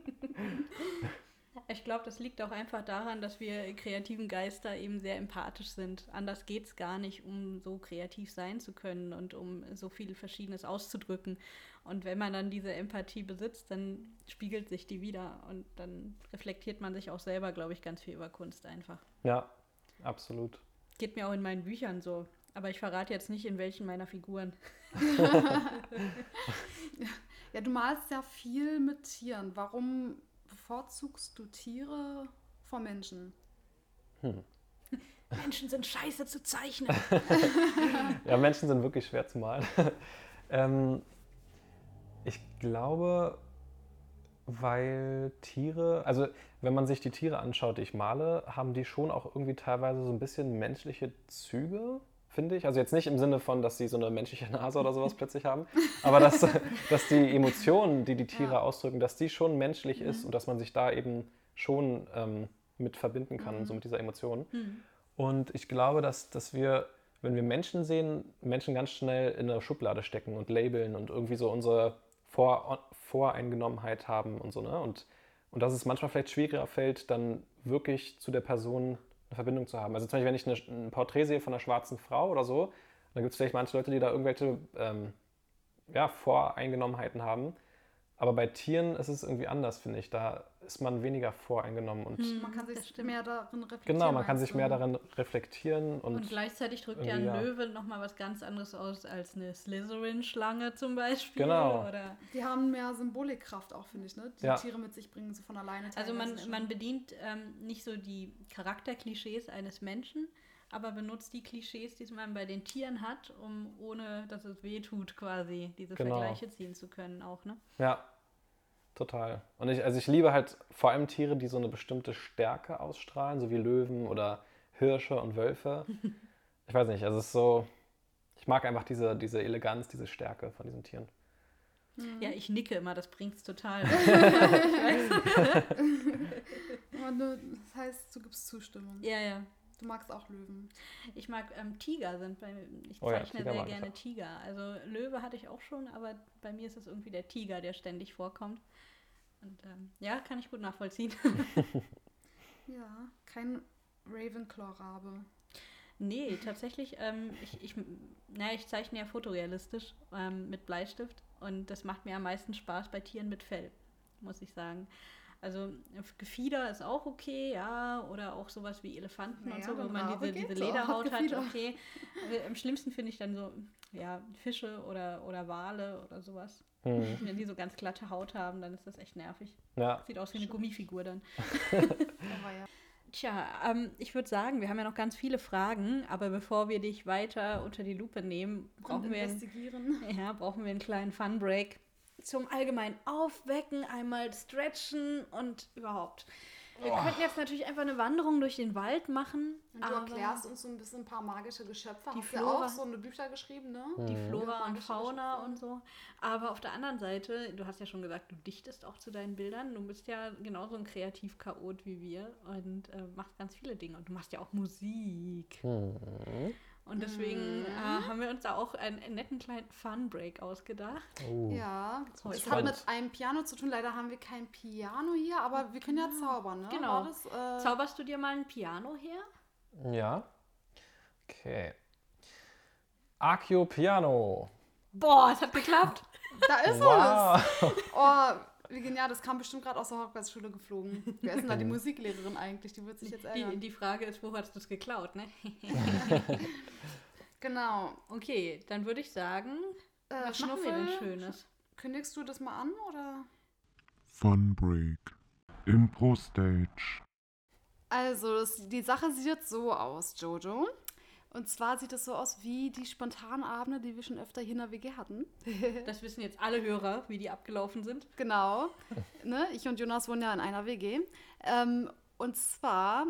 Ich glaube, das liegt auch einfach daran, dass wir kreativen Geister eben sehr empathisch sind. Anders geht es gar nicht, um so kreativ sein zu können und um so viel Verschiedenes auszudrücken. Und wenn man dann diese Empathie besitzt, dann spiegelt sich die wieder und dann reflektiert man sich auch selber, glaube ich, ganz viel über Kunst einfach. Ja, absolut. Geht mir auch in meinen Büchern so. Aber ich verrate jetzt nicht, in welchen meiner Figuren. Ja, du malst ja viel mit Tieren. Warum bevorzugst du Tiere vor Menschen? Menschen sind scheiße zu zeichnen. Ja, Menschen sind wirklich schwer zu malen. ähm, ich glaube, weil Tiere, also wenn man sich die Tiere anschaut, die ich male, haben die schon auch irgendwie teilweise so ein bisschen menschliche Züge, finde ich. Also jetzt nicht im Sinne von, dass sie so eine menschliche Nase oder sowas plötzlich haben, aber dass, dass die Emotionen, die die Tiere Ja. ausdrücken, dass die schon menschlich ist und dass man sich da eben schon ähm, mit verbinden kann, so mit dieser Emotion. Und ich glaube, dass, dass wir, wenn wir Menschen sehen, Menschen ganz schnell in eine Schublade stecken und labeln und irgendwie so unsere Vor Voreingenommenheit haben und so. Ne? Und, und dass es manchmal vielleicht schwieriger fällt, dann wirklich zu der Person eine Verbindung zu haben. Also zum Beispiel, wenn ich eine, ein Porträt sehe von einer schwarzen Frau oder so, dann gibt es vielleicht manche Leute, die da irgendwelche ähm, ja, Voreingenommenheiten haben. Aber bei Tieren ist es irgendwie anders, finde ich. Da ist man weniger voreingenommen und Man kann sich mehr darin reflektieren. genau, man kann sich mehr darin reflektieren und, Und gleichzeitig drückt ja ein. Löwe nochmal was ganz anderes aus als eine Slytherin-Schlange zum Beispiel. Genau. Oder Die haben mehr Symbolikkraft auch, finde ich, ne? Die Ja. Tiere mit sich bringen, so von alleine. also man, man bedient ähm, nicht so die Charakterklischees eines Menschen, aber benutzt die Klischees, die man bei den Tieren hat, um ohne dass es weh tut, quasi diese Genau. Vergleiche ziehen zu können auch, ne? Ja, total. Und ich, also ich liebe halt vor allem Tiere, die so eine bestimmte Stärke ausstrahlen, so wie Löwen oder Hirsche und Wölfe. Ich weiß nicht, also es ist so, ich mag einfach diese, diese Eleganz, diese Stärke von diesen Tieren. Mhm. Ja, ich nicke immer, das bringt's total. Aber du, das heißt, du gibst Zustimmung. ja, ja. Du magst auch Löwen. Ich mag ähm, Tiger sind bei mir. Ich Oh ja, zeichne Tiger sehr gerne. Tiger. Also Löwe hatte ich auch schon, aber bei mir ist es irgendwie der Tiger, der ständig vorkommt. Und ähm, ja, kann ich gut nachvollziehen. Ja, kein Ravenclaw-Rabe. nee, tatsächlich, ähm, ich, ich, na, ich zeichne ja fotorealistisch ähm, mit Bleistift und das macht mir am meisten Spaß bei Tieren mit Fell, muss ich sagen. Also äh, Gefieder ist auch okay, ja, oder auch sowas wie Elefanten und Naja, so, wo wenn man Rabe diese, diese Lederhaut hat okay. Am schlimmsten finde ich dann so, ja, Fische oder, oder Wale oder sowas. Hm. Wenn die so ganz glatte Haut haben, dann ist das echt nervig. Ja, Sieht aus wie eine Gummifigur dann. Aber ja. Tja, ähm, ich würde sagen, wir haben ja noch ganz viele Fragen, aber bevor wir dich weiter unter die Lupe nehmen, brauchen Und wir, einen, investigieren. ja, brauchen wir einen kleinen Fun-Break zum allgemeinen Aufwecken, einmal stretchen und überhaupt. Wir könnten jetzt natürlich einfach eine Wanderung durch den Wald machen, Und du aber erklärst uns so ein bisschen ein paar magische Geschöpfe. Die Hast ja Flora. auch so eine Bücher geschrieben, ne? die Mhm. Flora und Magische Fauna Geschöpfe. und so. Aber auf der anderen Seite, du hast ja schon gesagt, du dichtest auch zu deinen Bildern. Du bist ja genauso ein Kreativ-Chaot wie wir und äh, machst ganz viele Dinge. Und du machst ja auch Musik. Hm. Und deswegen Mhm. äh, haben wir uns da auch einen, einen netten kleinen Fun-Break ausgedacht. Oh. Ja, bin es ich hat mit einem Piano zu tun. Leider haben wir kein Piano hier, aber wir können ja zaubern, ne? Genau. War das, äh, Zauberst du dir mal ein Piano her? Ja. Okay. Accio Piano. Boah, es hat geklappt. da ist es! Wow. Oh, wie genial, das kam bestimmt gerade aus der Hogwarts-Schule geflogen. Wer ist denn da die Musiklehrerin eigentlich? Die wird sich jetzt Die, ärgern. die Frage ist, wo hast du es geklaut, ne? Genau. Okay, dann würde ich sagen, Äh, was machen wir denn Schnuffel, Schönes? Kündigst du das mal an, oder? Fun Break. Impro Stage. Also, das, die Sache sieht jetzt so aus, Jojo. Und zwar sieht es so aus wie die Spontanabende, die wir schon öfter hier in der WG hatten. Das wissen jetzt alle Hörer, wie die abgelaufen sind. Genau. ne? Ich und Jonas wohnen ja in einer WG. Ähm, und zwar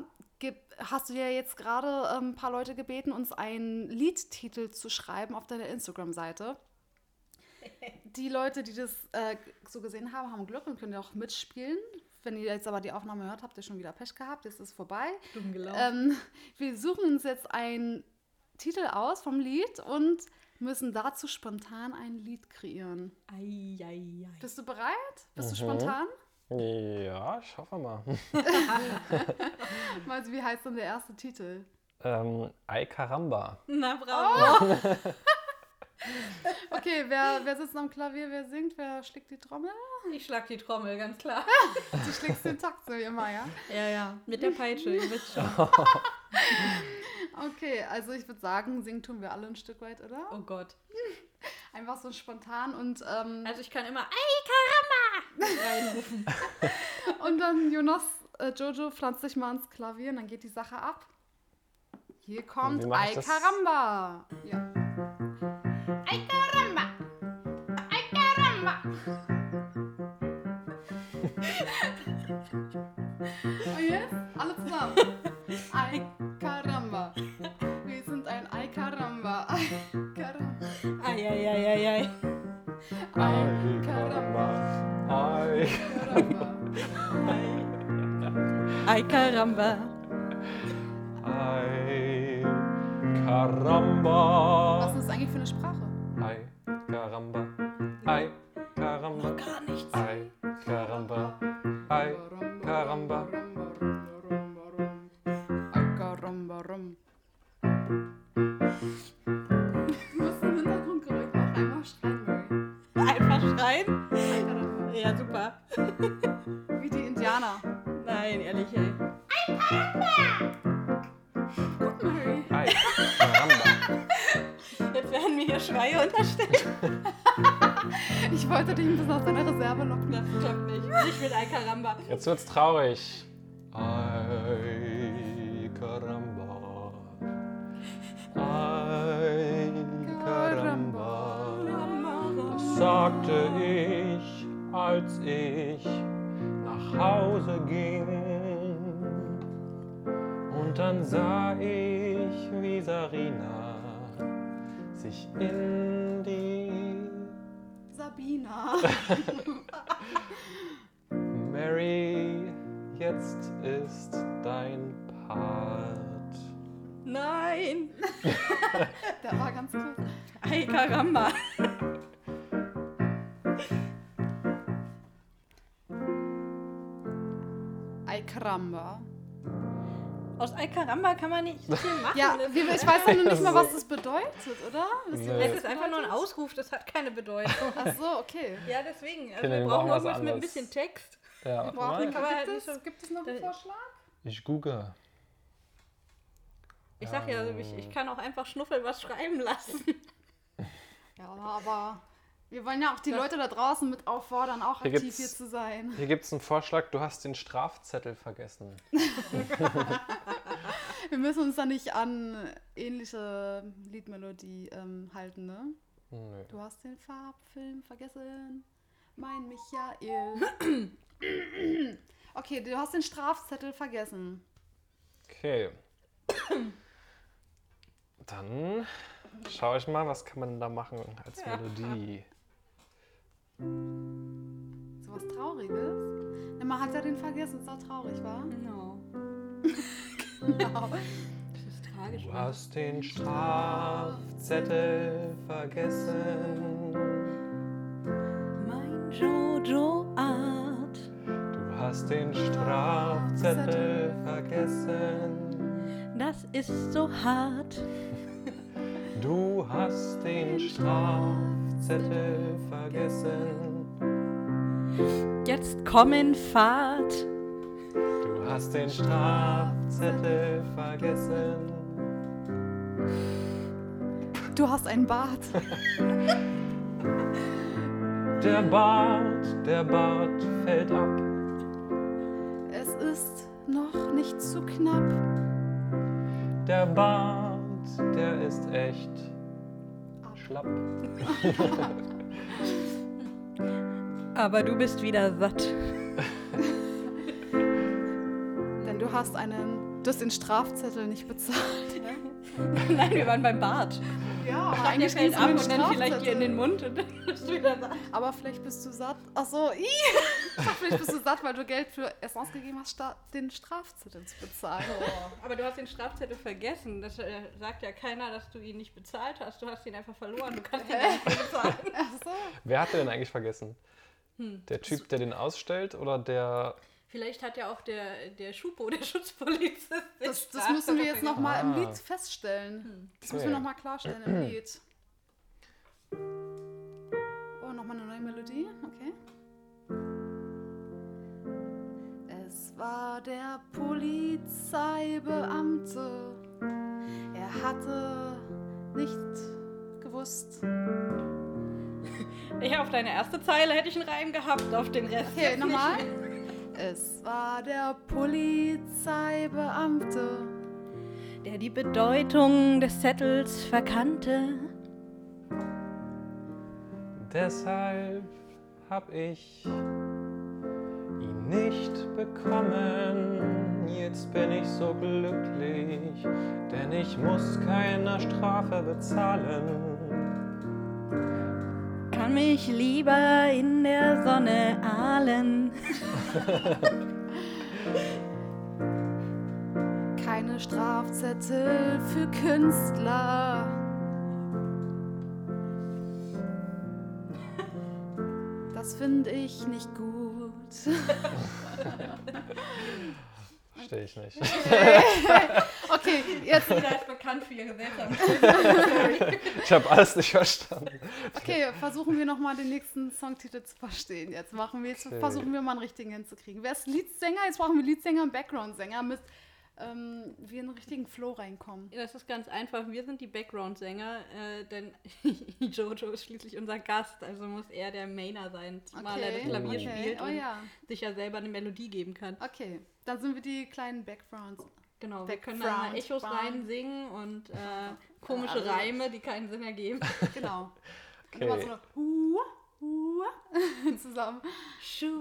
hast du ja jetzt gerade ähm, ein paar Leute gebeten, uns einen Liedtitel zu schreiben auf deiner Instagram-Seite. Die Leute, die das äh, so gesehen haben, haben Glück und können ja auch mitspielen. Wenn ihr jetzt aber die Aufnahme hört, habt ihr schon wieder Pech gehabt. Jetzt ist es vorbei. Dumm gelaufen. Ähm, wir suchen uns jetzt einen Titel aus vom Lied und müssen dazu spontan ein Lied kreieren. Ei, ei, ei. Bist du bereit? Bist du Mhm. spontan? Ja, ich hoffe mal. Also, wie heißt denn der erste Titel? Ähm, Ay Caramba. Na, bravo. Okay, wer, wer sitzt am Klavier, wer singt, wer schlägt die Trommel? Ich schlag die Trommel, ganz klar. Du schlägst den Takt so wie immer, ja? Ja, ja, mit der Peitsche, ihr wisst schon. Okay, also ich würde sagen, singen tun wir alle ein Stück weit, oder? Oh Gott. Einfach so spontan und, ähm, Also ich kann immer Ei, Karamba reinrufen. und dann Jonas, äh, Jojo pflanzt sich mal ins Klavier und dann geht die Sache ab. Hier kommt das? Caramba. Ja. Und jetzt alle zusammen. Ay Caramba. Wir sind ein Ay Caramba. Ay Caramba. Ei, ei, ei, ei, ei. Ay Caramba. Ay. Caramba. Ei, Karamba. Ay Caramba. Was ist das eigentlich für eine Sprache? Mit Ei, Karamba. Jetzt wird's traurig. Ay Caramba. Ay Caramba. Das sagte ich, als ich nach Hause ging. Und dann sah ich, wie Sarina sich in die Sabina. Mary, jetzt ist dein Part. Nein. Der war ganz kurz. Ei, Karamba. Ay Caramba. Aus Ei, Karamba kann man nicht viel machen. Ja, Das ich weiß ja noch nicht mal, was das bedeutet, oder? Ihr, Nee. Es ist einfach nur ein? Ausruf, das hat keine Bedeutung. Ach so, okay. Ja, deswegen. Also wir brauchen brauchen was irgendwas mit ein bisschen Text. Ja, Boah, gibt, Aber halt nicht es, gibt es noch einen Vorschlag? Ich google. Ich sag ja, ich, ich kann auch einfach Schnuffel was schreiben lassen. Ja, aber wir wollen ja auch die Das- Leute da draußen mit auffordern, auch Hier aktiv hier zu sein. Hier gibt es einen Vorschlag, du hast den Strafzettel vergessen. Wir müssen uns da nicht an ähnliche Liedmelodie ähm, halten, ne? Nö. Du hast den Farbfilm vergessen, mein Michael. okay, du hast den Strafzettel vergessen. Okay. Dann schaue ich mal, was kann man da machen als Melodie. So was Trauriges. Na, man hat ja den vergessen, ist auch traurig, wa? Genau. Genau. Das ist tragisch. Du hast den Strafzettel vergessen. Mein Jojo Art. Du hast den Strafzettel vergessen. Das ist so hart. Du hast den Strafzettel vergessen. Jetzt komm in Fahrt. Du hast den Strafzettel vergessen. Du hast einen Bart. Der Bart, der Bart fällt ab. Noch nicht zu knapp. Der Bart, der ist echt schlapp. Aber du bist wieder satt. Denn du hast einen. Du hast den Strafzettel nicht bezahlt. Nein, wir waren beim Bart. Ja, aber eigentlich fällt ab und dann vielleicht dir in den. Mund und dann bist du wieder satt. Aber vielleicht bist du satt. Ach so, ih. Vielleicht bist du satt, weil du Geld für Essen ausgegeben hast, statt den Strafzettel zu bezahlen. Aber du hast den Strafzettel vergessen. Das äh, sagt ja keiner, dass du ihn nicht bezahlt hast. Du hast ihn einfach verloren. Du kannst ihn nicht bezahlen. Ach so. Wer hat den denn eigentlich vergessen? Hm. Der Typ, der den ausstellt oder der. Vielleicht hat ja auch der, der Schupo, der Schutzpolizist. Das, das müssen wir jetzt nochmal im Ah. Lied feststellen. Das müssen wir nochmal klarstellen im Lied. Oh, nochmal eine neue Melodie? Okay. War der Polizeibeamte. Er hatte nicht gewusst. Ich auf deine erste Zeile hätte ich einen Reim gehabt, auf den Rest. Okay, nochmal. Es war der Polizeibeamte. Der die Bedeutung des Zettels verkannte. Deshalb hab ich nicht bekommen. Jetzt bin ich so glücklich, denn ich muss keine Strafe bezahlen. Kann mich lieber in der Sonne ahlen. Keine Strafzettel für Künstler. Das finde ich nicht gut. Verstehe ich nicht. Okay, jetzt, Jeder ist bekannt für ihre seltsamen Ich habe alles nicht verstanden. okay, versuchen wir nochmal den nächsten Songtitel zu verstehen. Jetzt machen wir, jetzt Okay. versuchen wir mal einen richtigen hinzukriegen. Wer ist Leadsänger? Jetzt brauchen wir Leadsänger und Backgroundsänger, mit ähm, wir in den richtigen Flow reinkommen. Das ist ganz einfach. Wir sind die Background-Sänger, äh, denn Jojo ist schließlich unser Gast, also muss er der Mainer sein, zumal er das Klavier okay. spielt Oh und ja, sich ja selber eine Melodie geben kann. okay. Dann sind wir die kleinen Backgrounds. Genau, wir können dann mal Background, Echos Brown. reinsingen und äh, komische Also- Reime, die keinen Sinn ergeben. Genau. Und Okay. immer so Hua zusammen.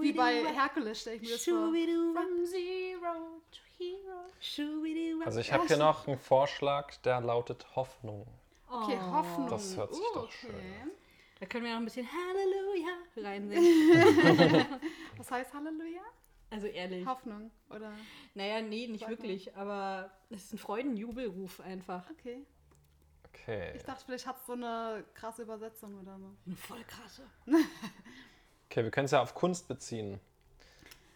Wie bei Herkules stelle ich mir das vor. From zero to hero. Also ich habe hier noch einen Vorschlag, der lautet Hoffnung. Okay, Oh. Hoffnung. Das hört sich Uh, doch okay. schön an. Da können wir noch ein bisschen Halleluja reinsingen. Was heißt Halleluja? Also ehrlich. Hoffnung, oder? Naja, nee, nicht mal. wirklich, aber es ist ein Freudenjubelruf einfach. Okay. Okay. Ich dachte, vielleicht hat es so eine krasse Übersetzung oder so. Eine voll krasse. Okay, wir können es ja auf Kunst beziehen.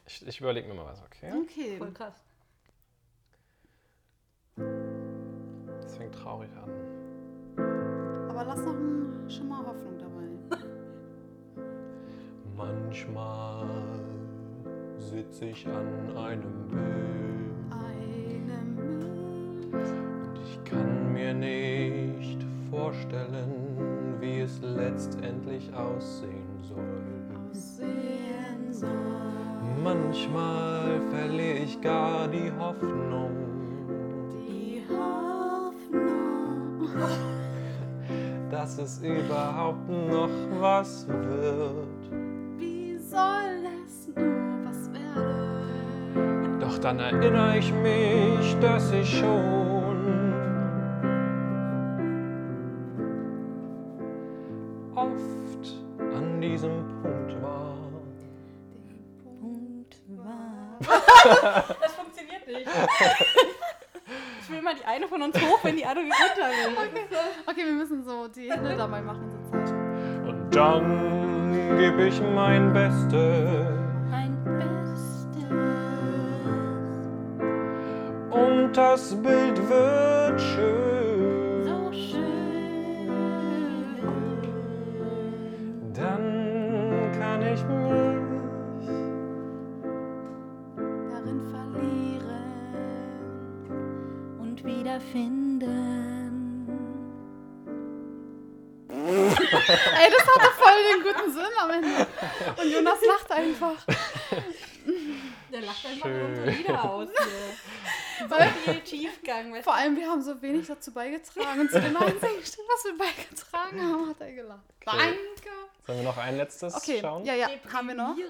Ich, ich überlege mir mal was, okay? Okay. Voll krass. Das fängt traurig an. Aber lass noch ein Schimmer Hoffnung dabei. Manchmal sitz ich an einem Bild. Einem Bild. Und ich kann mir nicht vorstellen, wie es letztendlich aussehen soll. Aussehen soll. Manchmal verliere ich gar die Hoffnung. Die Hoffnung. dass es überhaupt noch was wird. Wie soll es nur was werden? Doch dann erinnere ich mich, dass ich schon Hände dabei machen, so Zeichen. Und dann gebe ich mein Bestes. Mein Bestes. Und das Bild wird schön. So schön. Dann kann ich mich Darin verlieren. Und wiederfinden. Ende. Und Jonas lacht einfach. Der lacht einfach Schön. nur unsere Lieder aus hier. So viel Tiefgang. Vor allem, wir haben so wenig dazu beigetragen. Und zu dem einzigen Stück, was wir beigetragen haben, hat er gelacht. Okay. Danke. Sollen wir noch ein letztes Okay, schauen? ja, ja, haben wir noch?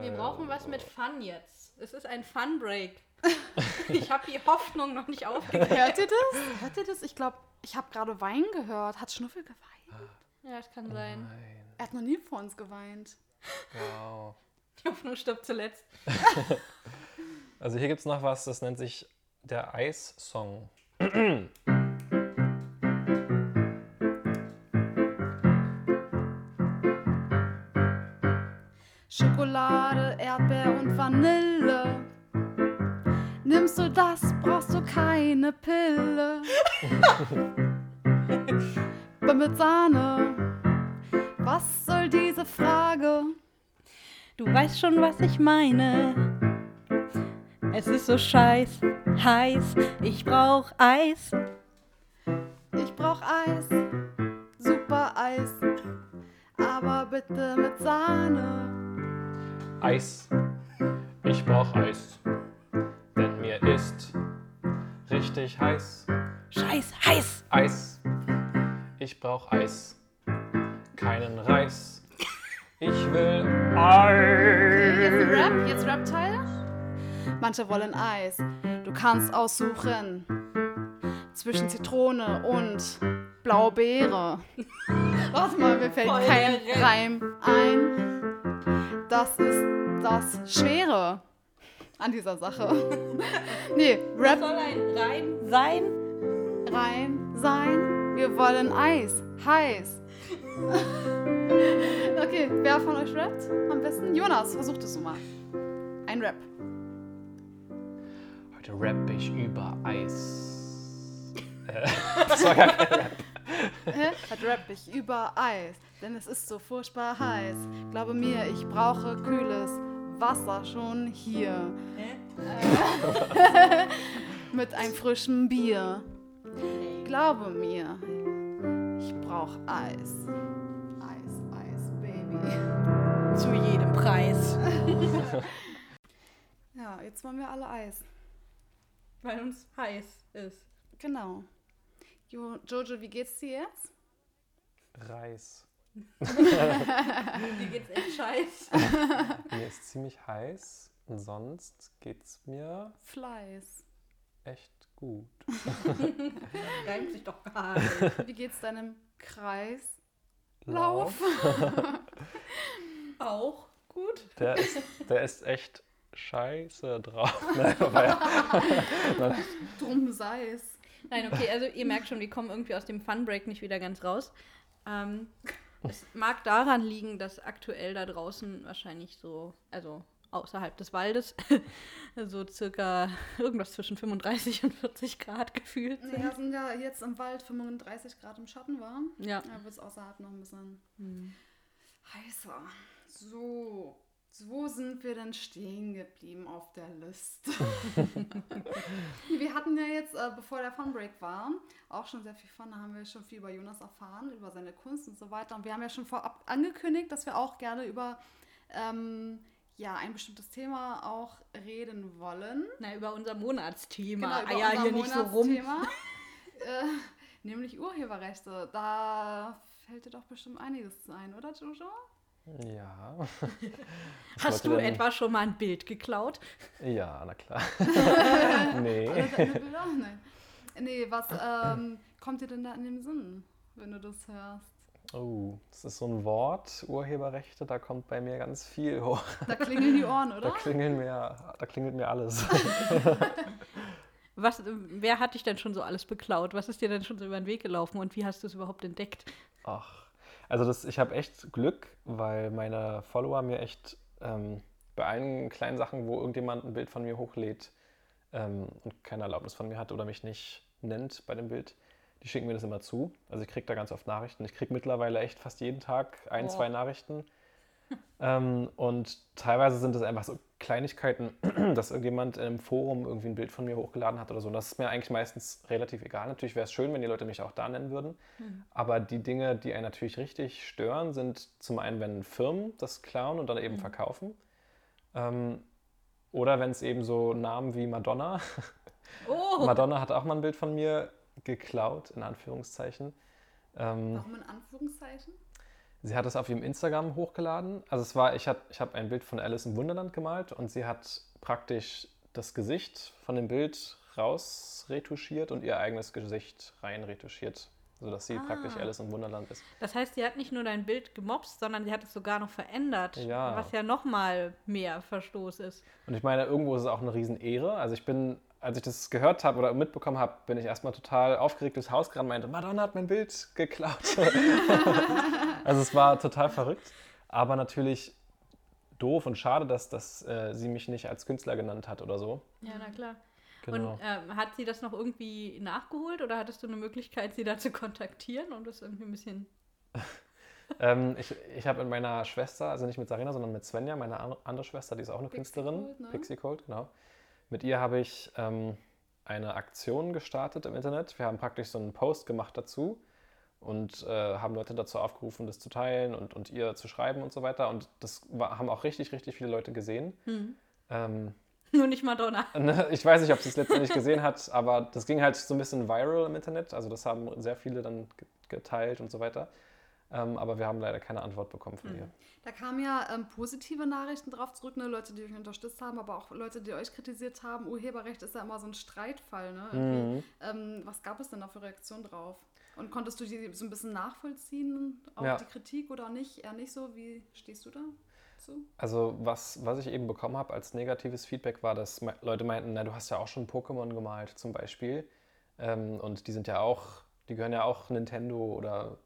Wir Äh, brauchen was mit Fun jetzt. Es ist ein Fun-Break. Ich habe die Hoffnung noch nicht aufgegeben. Hört ihr das? Hört ihr das? Ich glaube, ich habe gerade Wein gehört. Hat Schnuffel geweint? Ja, das kann sein. Nein. Er hat noch nie vor uns geweint. Wow. Die Hoffnung stirbt zuletzt. Also hier gibt es noch was, das nennt sich der Eis-Song. Schokolade, Erdbeer und Vanille. Nimmst du das, brauchst du keine Pille. Aber mit Sahne. Was soll diese Frage? Du weißt schon, was ich meine. Es ist so scheiß heiß. Ich brauch Eis. Ich brauch Eis, super Eis, aber bitte mit Sahne. Eis. Ich brauch Eis. Denn mir ist richtig heiß. Scheiß heiß. Eis. Ich brauch Eis. Keinen Reis. Ich will Okay, jetzt Eis. Rap, jetzt Rap-Teil. Manche wollen Eis, du kannst aussuchen zwischen Zitrone und Blaubeere. Warte mal, mir fällt Voll kein der Reim ein. Das ist das Schwere an dieser Sache. nee, Rap Soll ein Reim sein? rein sein. Wir wollen Eis. Heiß. okay, wer von euch rappt am besten? Jonas, versuch das mal. Ein Rap. Heute rapp ich über Eis. Äh, das war gar kein Rap. Hä? Heute rapp ich über Eis, denn es ist so furchtbar heiß. Glaube mir, ich brauche kühles Wasser schon hier. Äh, Mit einem frischen Bier. Glaube mir, ich brauche Eis. Eis, Eis, Baby. Zu jedem Preis. Ja, jetzt wollen wir alle Eis. Weil uns heiß ist. Genau. Jo, Jojo, wie geht's dir jetzt? Reis. Mir geht's echt scheiß. Mir ist ziemlich heiß. Und sonst geht's mir Fleiß. echt gut. Reimt sich doch gar nicht. Wie geht's deinem Kreis? Lauf. Auch gut. Der ist, der ist echt scheiße drauf. Nein, ja. Drum sei es. Nein, okay, also ihr merkt schon, wir kommen irgendwie aus dem Funbreak nicht wieder ganz raus. Ähm, es mag daran liegen, dass aktuell da draußen wahrscheinlich so, also außerhalb des Waldes, so circa irgendwas zwischen 35 und 40 Grad gefühlt sind. Ja, sind ja jetzt im Wald 35 Grad im Schatten war. Ja. Da wird es außerhalb noch ein bisschen heißer. So. Wo sind wir denn stehen geblieben auf der Liste? wir hatten ja jetzt, äh, bevor der Funbreak war, auch schon sehr viel Fun. Da haben wir schon viel über Jonas erfahren, über seine Kunst und so weiter. Und wir haben ja schon vorab angekündigt, dass wir auch gerne über ähm, ja, ein bestimmtes Thema auch reden wollen. Na, über unser Monatsthema. Genau, über Eier unser hier nicht so rum. Äh, nämlich Urheberrechte. Da fällt dir doch bestimmt einiges ein, oder Jojo? Ja. Hast du denn- etwa schon mal ein Bild geklaut? Ja, na klar. nee. Bilder? Nein. Nee, was ähm, kommt dir denn da in den Sinn, wenn du das hörst? Oh, das ist so ein Wort, Urheberrechte, da kommt bei mir ganz viel hoch. Da klingeln die Ohren, Da oder? klingeln mir, da klingelt mir alles. Was, wer hat dich denn schon so alles beklaut? Was ist dir denn schon so über den Weg gelaufen und wie hast du es überhaupt entdeckt? Ach, also das, ich habe echt Glück, weil meine Follower mir echt ähm, bei allen kleinen Sachen, wo irgendjemand ein Bild von mir hochlädt ähm, und keine Erlaubnis von mir hat oder mich nicht nennt bei dem Bild, die schicken mir das immer zu. Also ich kriege da ganz oft Nachrichten. Ich kriege mittlerweile echt fast jeden Tag ein, Oh. zwei Nachrichten. ähm, und teilweise sind es einfach so Kleinigkeiten, dass irgendjemand in einem Forum irgendwie ein Bild von mir hochgeladen hat oder so. Und das ist mir eigentlich meistens relativ egal. Natürlich wäre es schön, wenn die Leute mich auch da nennen würden. Aber die Dinge, die einen natürlich richtig stören, sind zum einen, wenn Firmen das klauen und dann eben verkaufen. Ähm, oder wenn es eben so Namen wie Madonna. Oh, Madonna hat auch mal ein Bild von mir geklaut, in Anführungszeichen. Ähm, Warum in Anführungszeichen? Sie hat es auf ihrem Instagram hochgeladen. Also es war, ich, hat, ich habe ein Bild von Alice im Wunderland gemalt und sie hat praktisch das Gesicht von dem Bild rausretuschiert und ihr eigenes Gesicht reinretuschiert, sodass sie praktisch Ah. Alice im Wunderland ist. das heißt, sie hat nicht nur dein Bild gemobst, sondern sie hat es sogar noch verändert. Ja. Was ja noch mal mehr Verstoß ist. Und ich meine, irgendwo ist es auch eine Riesenehre. Also ich bin, als ich das gehört habe oder mitbekommen habe, bin ich erstmal total aufgeregt durchs Haus gerannt und meinte, Madonna hat mein Bild geklaut. also es war total verrückt, aber natürlich doof und schade, dass, dass äh, sie mich nicht als Künstler genannt hat oder so. Ja, na klar. Genau. Und ähm, hat sie das noch irgendwie nachgeholt oder hattest du eine Möglichkeit, sie da zu kontaktieren und das irgendwie ein bisschen. Ähm, ich ich habe mit meiner Schwester, also nicht mit Sarina, sondern mit Svenja, meine an- andere Schwester, die ist auch eine Pixie Künstlerin. Code, ne? Pixie Code, genau. Mit ihr habe ich ähm, eine Aktion gestartet im Internet. Wir haben praktisch so einen Post gemacht dazu und äh, haben Leute dazu aufgerufen, das zu teilen und, und ihr zu schreiben und so weiter. Und das war, haben auch richtig, richtig viele Leute gesehen. Ähm, Nur nicht Madonna. Ne, Ich weiß nicht, ob sie es letztendlich gesehen hat, aber das ging halt so ein bisschen viral im Internet. Also das haben sehr viele dann ge- geteilt und so weiter. Ähm, aber wir haben leider keine Antwort bekommen von ihr. Da kamen ja ähm, positive Nachrichten drauf zurück, ne? Leute, die euch unterstützt haben, aber auch Leute, die euch kritisiert haben. Urheberrecht ist ja immer so ein Streitfall. Ne? Mhm. Ähm, was gab es denn da für Reaktionen drauf? Und konntest du die so ein bisschen nachvollziehen, auch Ja. die Kritik oder nicht? Eher nicht so? Wie stehst du da zu? Also was, was ich eben bekommen habe als negatives Feedback war, dass me Leute meinten, na, du hast ja auch schon Pokémon gemalt zum Beispiel. Ähm, und die sind ja auch, die gehören ja auch Nintendo oder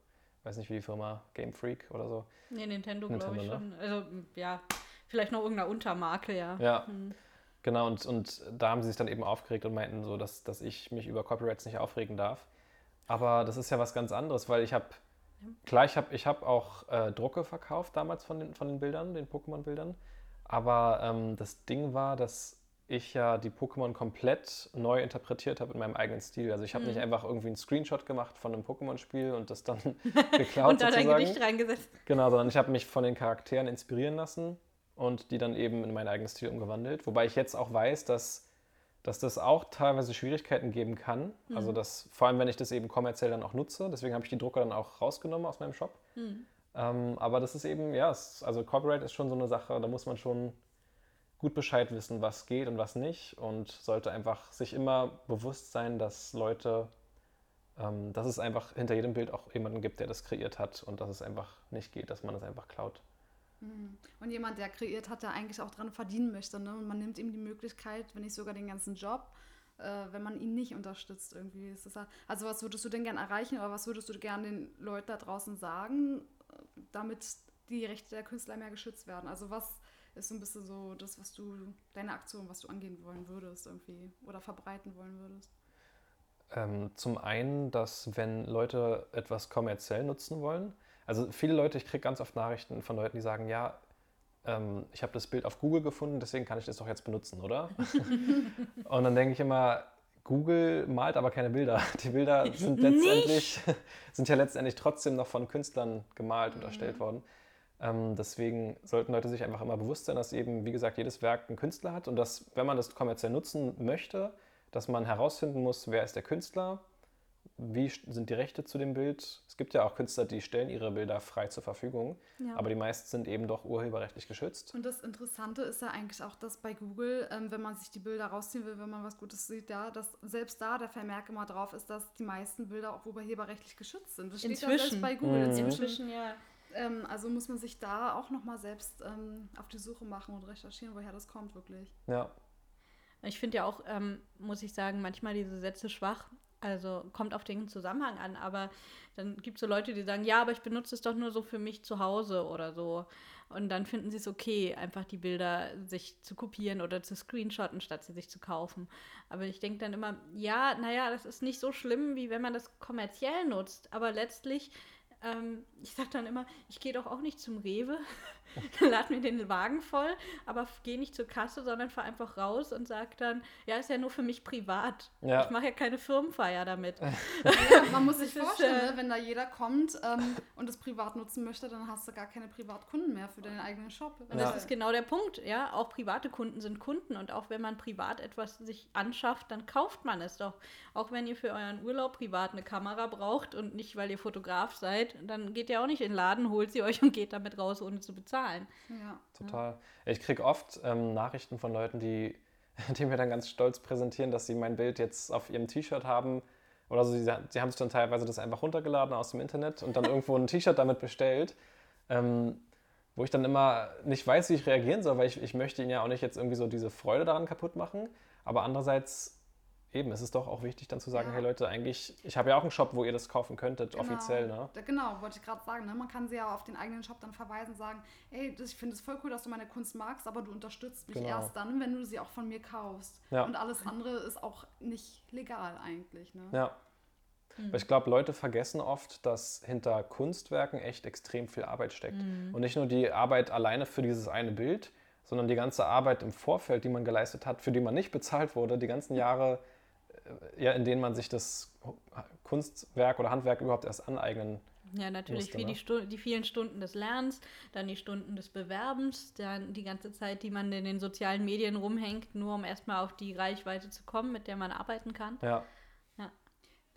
weiß nicht wie die Firma, Game Freak oder so. Nee, Nintendo, glaube ich Nintendo, schon. Also, ja, vielleicht noch irgendeine Untermarke, ja. Ja, Hm. genau. Und, und da haben sie sich dann eben aufgeregt und meinten so, dass, dass ich mich über Copyrights nicht aufregen darf. Aber das ist ja was ganz anderes, weil ich habe, klar, ich habe ich hab auch äh, Drucke verkauft damals von den, von den Bildern, den Pokémon-Bildern. Aber ähm, das Ding war, dass ich ja die Pokémon komplett neu interpretiert habe in meinem eigenen Stil. Also ich habe nicht einfach irgendwie einen Screenshot gemacht von einem Pokémon-Spiel und das dann geklaut Und da dein sozusagen. Gedicht reingesetzt. Genau, sondern ich habe mich von den Charakteren inspirieren lassen und die dann eben in meinen eigenen Stil umgewandelt. Wobei ich jetzt auch weiß, dass, dass das auch teilweise Schwierigkeiten geben kann. Also dass, vor allem wenn ich das eben kommerziell dann auch nutze. Deswegen habe ich die Drucker dann auch rausgenommen aus meinem Shop. Ähm, aber das ist eben, ja, es, also Copyright ist schon so eine Sache, da muss man schon gut Bescheid wissen, was geht und was nicht. Und sollte einfach sich immer bewusst sein, dass Leute ähm, dass es einfach hinter jedem Bild auch jemanden gibt, der das kreiert hat und dass es einfach nicht geht, dass man es einfach klaut. Und jemand, der kreiert hat, der eigentlich auch dran verdienen möchte. Ne? Und man nimmt ihm die Möglichkeit, wenn nicht sogar den ganzen Job, äh, wenn man ihn nicht unterstützt irgendwie. Halt, also was würdest du denn gern erreichen oder was würdest du gern den Leuten da draußen sagen, äh, damit die Rechte der Künstler mehr geschützt werden? Also was ist so ein bisschen so das, was du, deine Aktion, was du angehen wollen würdest irgendwie oder verbreiten wollen würdest? Ähm, zum einen, dass wenn Leute etwas kommerziell nutzen wollen, also viele Leute, ich kriege ganz oft Nachrichten von Leuten, die sagen, ja, ähm, ich habe das Bild auf Google gefunden, deswegen kann ich das doch jetzt benutzen, oder? und dann denke ich immer, Google malt aber keine Bilder. Die Bilder sind letztendlich, sind ja letztendlich trotzdem noch von Künstlern gemalt und erstellt worden. Ähm, deswegen sollten Leute sich einfach immer bewusst sein, dass eben, wie gesagt, jedes Werk einen Künstler hat und dass, wenn man das kommerziell nutzen möchte, dass man herausfinden muss, wer ist der Künstler, wie sind die Rechte zu dem Bild. Es gibt ja auch Künstler, die stellen ihre Bilder frei zur Verfügung, Ja. aber die meisten sind eben doch urheberrechtlich geschützt. Und das Interessante ist ja eigentlich auch, dass bei Google, ähm, wenn man sich die Bilder rausziehen will, wenn man was Gutes sieht, ja, dass selbst da der Vermerk immer drauf ist, dass die meisten Bilder auch urheberrechtlich geschützt sind. Das steht ja selbst Inzwischen. bei Google Mhm. inzwischen. Inzwischen ja. Ähm, also muss man sich da auch nochmal selbst ähm, auf die Suche machen und recherchieren, woher das kommt wirklich. Ja, Ich finde ja auch, ähm, muss ich sagen, manchmal diese Sätze schwach. Also kommt auf den Zusammenhang an, aber dann gibt es so Leute, die sagen, ja, aber ich benutze es doch nur so für mich zu Hause oder so. Und dann finden sie es okay, einfach die Bilder sich zu kopieren oder zu screenshotten, statt sie sich zu kaufen. Aber ich denke dann immer, ja, naja, das ist nicht so schlimm, wie wenn man das kommerziell nutzt. Aber letztlich, ähm, ich sage dann immer, ich gehe doch auch nicht zum Rewe, lad mir den Wagen voll, aber gehe nicht zur Kasse, sondern fahre einfach raus und sage dann, ja, ist ja nur für mich privat. Ja. Ich mache ja keine Firmenfeier damit. Ja, man muss sich Das ist, vorstellen, äh, ne, wenn da jeder kommt ähm, und das privat nutzen möchte, dann hast du gar keine Privatkunden mehr für deinen eigenen Shop. Und Ja. das ist genau der Punkt, ja. Auch private Kunden sind Kunden und auch wenn man privat etwas sich anschafft, dann kauft man es doch. Auch wenn ihr für euren Urlaub privat eine Kamera braucht und nicht, weil ihr Fotograf seid, dann geht ihr auch nicht in den Laden, holt sie euch und geht damit raus, ohne zu bezahlen. Ja. total. Ich kriege oft ähm, Nachrichten von Leuten, die, die mir dann ganz stolz präsentieren, dass sie mein Bild jetzt auf ihrem T-Shirt haben. Oder so, sie, sie haben sich dann teilweise das einfach runtergeladen aus dem Internet und dann irgendwo ein T-Shirt damit bestellt. Ähm, wo ich dann immer nicht weiß, wie ich reagieren soll, weil ich, ich möchte ihnen ja auch nicht jetzt irgendwie so diese Freude daran kaputt machen. Aber andererseits, eben, es ist doch auch wichtig dann zu sagen, Ja. hey Leute, eigentlich, ich habe ja auch einen Shop, wo ihr das kaufen könntet, offiziell, ne? Da, genau, wollte ich gerade sagen. Ne? Man kann sie ja auf den eigenen Shop dann verweisen und sagen, ey, das, ich finde es voll cool, dass du meine Kunst magst, aber du unterstützt mich Genau. erst dann, wenn du sie auch von mir kaufst. Ja. Und alles andere ist auch nicht legal eigentlich. Ne? Ja. Weil ich glaube, Leute vergessen oft, dass hinter Kunstwerken echt extrem viel Arbeit steckt. Und nicht nur die Arbeit alleine für dieses eine Bild, sondern die ganze Arbeit im Vorfeld, die man geleistet hat, für die man nicht bezahlt wurde, die ganzen Jahre, ja, in denen man sich das Kunstwerk oder Handwerk überhaupt erst aneignen. Ja, natürlich, Musste, wie ne? die, Stu die vielen Stunden des Lernens, dann die Stunden des Bewerbens, dann die ganze Zeit, die man in den sozialen Medien rumhängt, nur um erstmal auf die Reichweite zu kommen, mit der man arbeiten kann. Ja.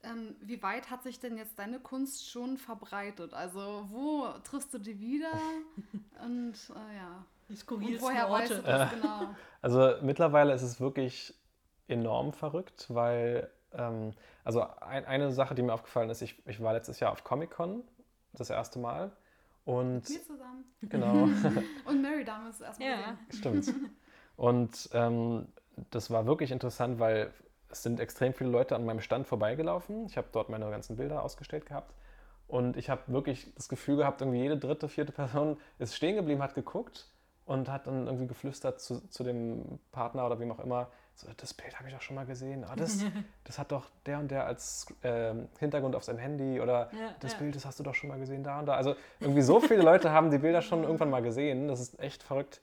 Ähm, wie weit hat sich denn jetzt deine Kunst schon verbreitet? Also wo triffst du die wieder? Und äh, ja. Die Und skurrilsten woher weißt du Orte. das genau? Also mittlerweile ist es wirklich enorm verrückt, weil, ähm, also ein, eine Sache, die mir aufgefallen ist, ich, ich war letztes Jahr auf Comic-Con, das erste Mal. Und Wir zusammen. genau. Und Mary damals erstmal Ja. gesehen. Stimmt. Und ähm, das war wirklich interessant, weil es sind extrem viele Leute an meinem Stand vorbeigelaufen. Ich habe dort meine ganzen Bilder ausgestellt gehabt. Und ich habe wirklich das Gefühl gehabt, irgendwie jede dritte, vierte Person ist stehen geblieben, hat geguckt und hat dann irgendwie geflüstert zu, zu dem Partner oder wem auch immer, so, das Bild habe ich doch schon mal gesehen. Ah, das, das hat doch der und der als ähm, Hintergrund auf seinem Handy oder Ja, das ja. Bild, das hast du doch schon mal gesehen da und da. Also irgendwie so viele Leute haben die Bilder schon irgendwann mal gesehen. Das ist echt verrückt.